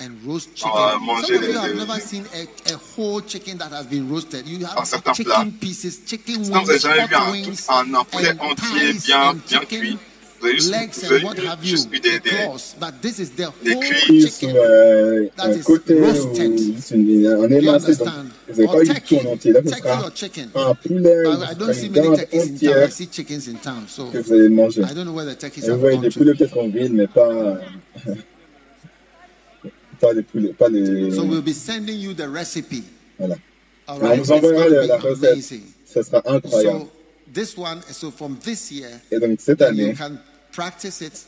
and roast chicken. Some of you have never seen a, a whole chicken that has been roasted. You have chicken pieces, chicken
Sinon, vous n'avez
wings,
jamais vu
hot wings,
un, un poulet
and
entier, bien,
and
bien
chicken.
cuit. Vous avez juste,
legs
vous
and
avez
what have you,
juste eu des,
the
des,
claws, but this is the
des
whole
cuisses
Cuisse ou
chicken.
euh,
That
un
is
côté ou juste un émincé, donc
understand?
vous n'avez
Or
pas eu tout
turkey,
en entier. Là, ce
turkey
sera
or chicken.
un poulet,
But I
une
don't see many
dinde
turkeys in town. I
entière
see chickens in town, so
que vous allez manger. Et voyez des poulets peut-être en ville, mais pas, [laughs] pas les poulets, pas les.
So we'll be sending you the recipe.
Voilà.
All
on vous enverra la, recette. Ça sera incroyable.
So this one, so from this year,
Et donc cette
you
année,
can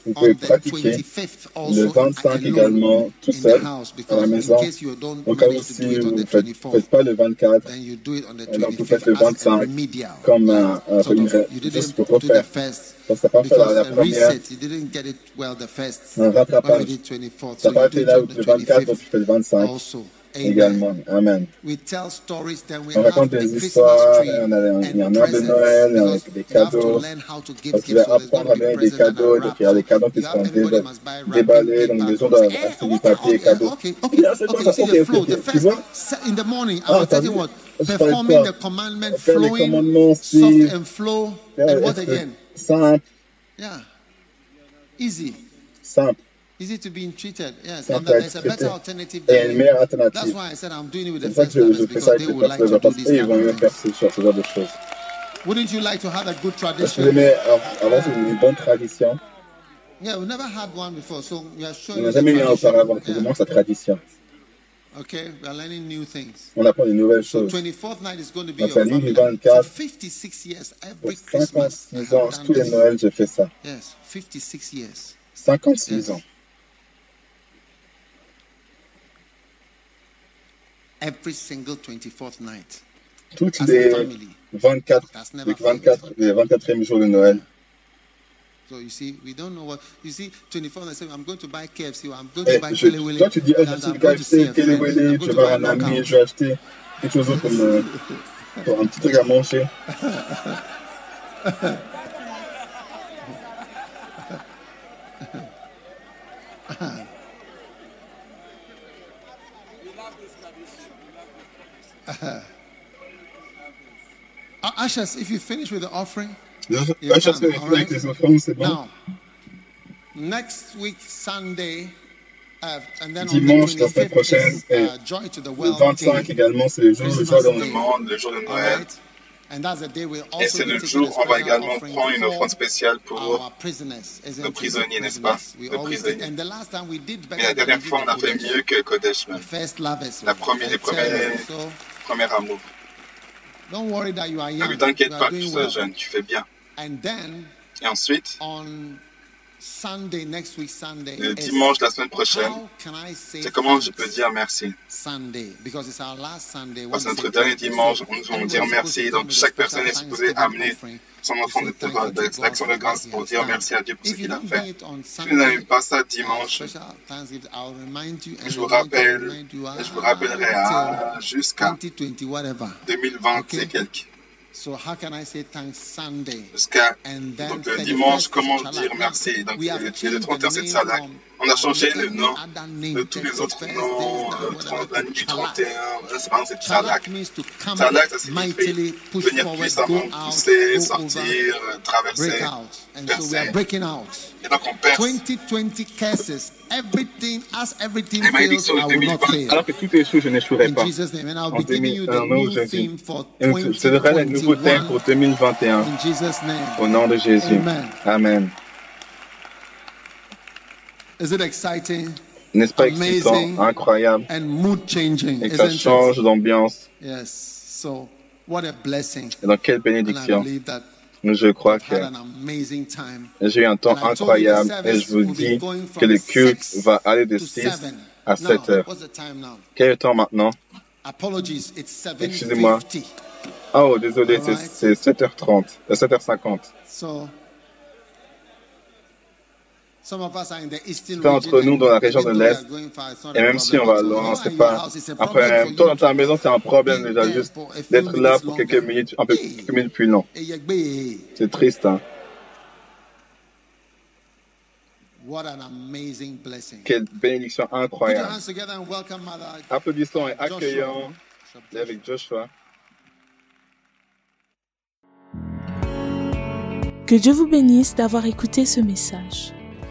Vous
on
pouvez
the
pratiquer
25th
le
also
25
alone
également tout
in
seul
the house
à la
because in
maison.
case you don't
Au cas où
manage to
si
do it on
vous
the
ne faites,
24th,
faites pas le 24,
then you do it on the
Et donc, vous faites
25th
le
as a
25
remedial.
comme un-
you
juste
didn't
pour refaire. Ça sera pas fait la, la première.
reset, you didn't get it well the first
Un rattrapage.
did 24th.
Ça
So
n'a pas été là
on
où
the
le 24, donc tu
25th
fais le 25
also. Amen.
également. Amen.
We tell stories, then we
On
have
raconte des
Christmas
histoires, a il y a
and
arbre de Noël, on a des
you have to
cadeaux.
learn how to give
Parce que tu vas apprendre à donner des cadeaux, donc il y a des cadeaux qui
wrapping
déballés, donc les gens doivent acheter du papier
okay,
cadeau.
Okay,
Ok,
okay,
là, c'est
okay,
bon,
you see
ok,
the
ok,
flow.
ok.
The
Tu vois?
in the morning, I
Ah,
was telling what? Performing the commandment, flowing, soft and flow, and what again?
Simple,
Yeah. Easy.
simple.
Easy to be treated. Yes. And that there's a better alternative
Et il y a une
than
meilleure
That's
alternative.
why I said I'm doing it with the first
que je, je
timers
fais
because they would like to do this kind of
ce, genre de choses.
Wouldn't you like to have a good tradition?
aimez avoir une bonne tradition
Yeah, we've never had one before, so we are
On
showing
n'a jamais eu un auparavant,
tradition.
c'est vraiment
Yeah.
sa tradition.
Okay, we are learning new things.
On apprend des nouvelles
So
choses.
24th night is going to be
Donc
your
la nuit du
family.
24,
For 56 years, every Christmas, I
56 ans, tous les. Noëls, j'ai fait ça.
Yes, 56 years.
56
Yes.
ans.
Every single 24th night.
Toutes
As a
les
family.
24, 24, les 24e jours de Noël.
So you see, we don't know what you see. 24th, I say, I'm going to buy KFC or I'm going
Eh,
to buy Kele Wele.
toi, tu dis, j'achète KFC,
a
je vais
to
voir
buy
un ami,
knockout.
je vais acheter quelque chose d'autre comme euh, un petit truc à manger. [laughs]
Uh, ushers, if you finish with the offering,
Je
You
je chasse
can,
les
all
filles avec
right.
les offrandes, c'est bon.
now, next week Sunday, uh, and then
Dimanche,
on
la
the
semaine
25th
prochaine,
is
et
uh, Joy to the
Le
World
25
Day.
également, c'est le jour le
Christmas
jour dans
Day.
le
Le monde, le jour de
All
Noël.
right? And that's the day we'll
Et
also
c'est
be
le
taking
jour
a
où on va
special
également
offering
prendre une
for
offrande spéciale pour
our prisoners, isn't
nos
it?
prisonniers, n'est-ce pas?
Prisoners. We
Nos
always
prisonniers.
take- and the last time we did
Mais
better
la
than
dernière
we
fois,
did
on a
the
fait
Kodesh.
mieux que Kodesh
The
même.
first lovers.
La première,
I
les
tell
premiers,
you. So
premier amour.
don't worry that you are
Ne t'inquiète pas, tu es
well.
jeune, tu fais bien.
And then
Et ensuite,
on Sunday, next week Sunday,
le dimanche, la semaine prochaine, c'est comment je peux dire merci?
Sunday? Because it's our last Sunday.
Parce que notre dernier dimanche, nous
everybody's
dire merci. Donc chaque personne est supposée amener son enfant de,
you
de grâce pour dire merci à Dieu pour ce qu'il a fait. Si vous n'avez pas ça dimanche, je vous rappelle, je vous rappellerai à jusqu'à
2020, whatever.
2020
Ok.
et quelques.
So how can I say thanks Sunday? And then
donc
31st
dimanche, comment dire merci? Donc
have
le, le
changed
31
the
c'est
from
On a changé le nom de tous les autres
31st,
noms. euh, La nuit du
to Chalak.
31, là, c'est par exemple c'est Salak.
Chalak means to come
Salak, ça signifie venir puissamment, pousser, sortir, euh, traverser,
break out. And so we
percer.
are breaking out.
Et donc on perce.
2020 curses, everything, as everything
Les
fails, I
de
will not
2020.
fail.
Alors que tout est chaud, je n'échouerai
In
pas.
Jesus' name. And I'll
En
be giving you the
2001,
new
Jésus.
theme for
Et Je te donnerai le nouveau thème pour
2021.
2021.
In Jesus' name.
Au nom de Jésus.
Amen. Is it exciting?
N'est-ce pas
Amazing?
excitant, incroyable,
and mood changing?
et que ça change d'ambiance.
Yes. So, what a blessing.
Et donc, quelle
And I
bénédiction.
believe that
Je crois que
an amazing time.
j'ai eu un temps incroyable et je vous dis que le culte va aller de
to
6
7.
à 7
Now,
heures.
what's the time now?
Quel est le temps maintenant?
Apologies, it's
Excusez-moi.
7.50.
Oh, désolé, c'est-
Alright.
c'est 7h30, euh, 7h50. D'entre nous dans la région de l'Est, Et même si on va loin, c'est pas.
problem for
toi dans ta maison, c'est un problème déjà juste d'être là pour quelques minutes, un peu quelques minutes plus long. C'est triste, hein.
What an amazing blessing.
Quelle bénédiction incroyable. Applaudissons et accueillons avec Joshua.
Que Dieu vous bénisse d'avoir écouté ce message.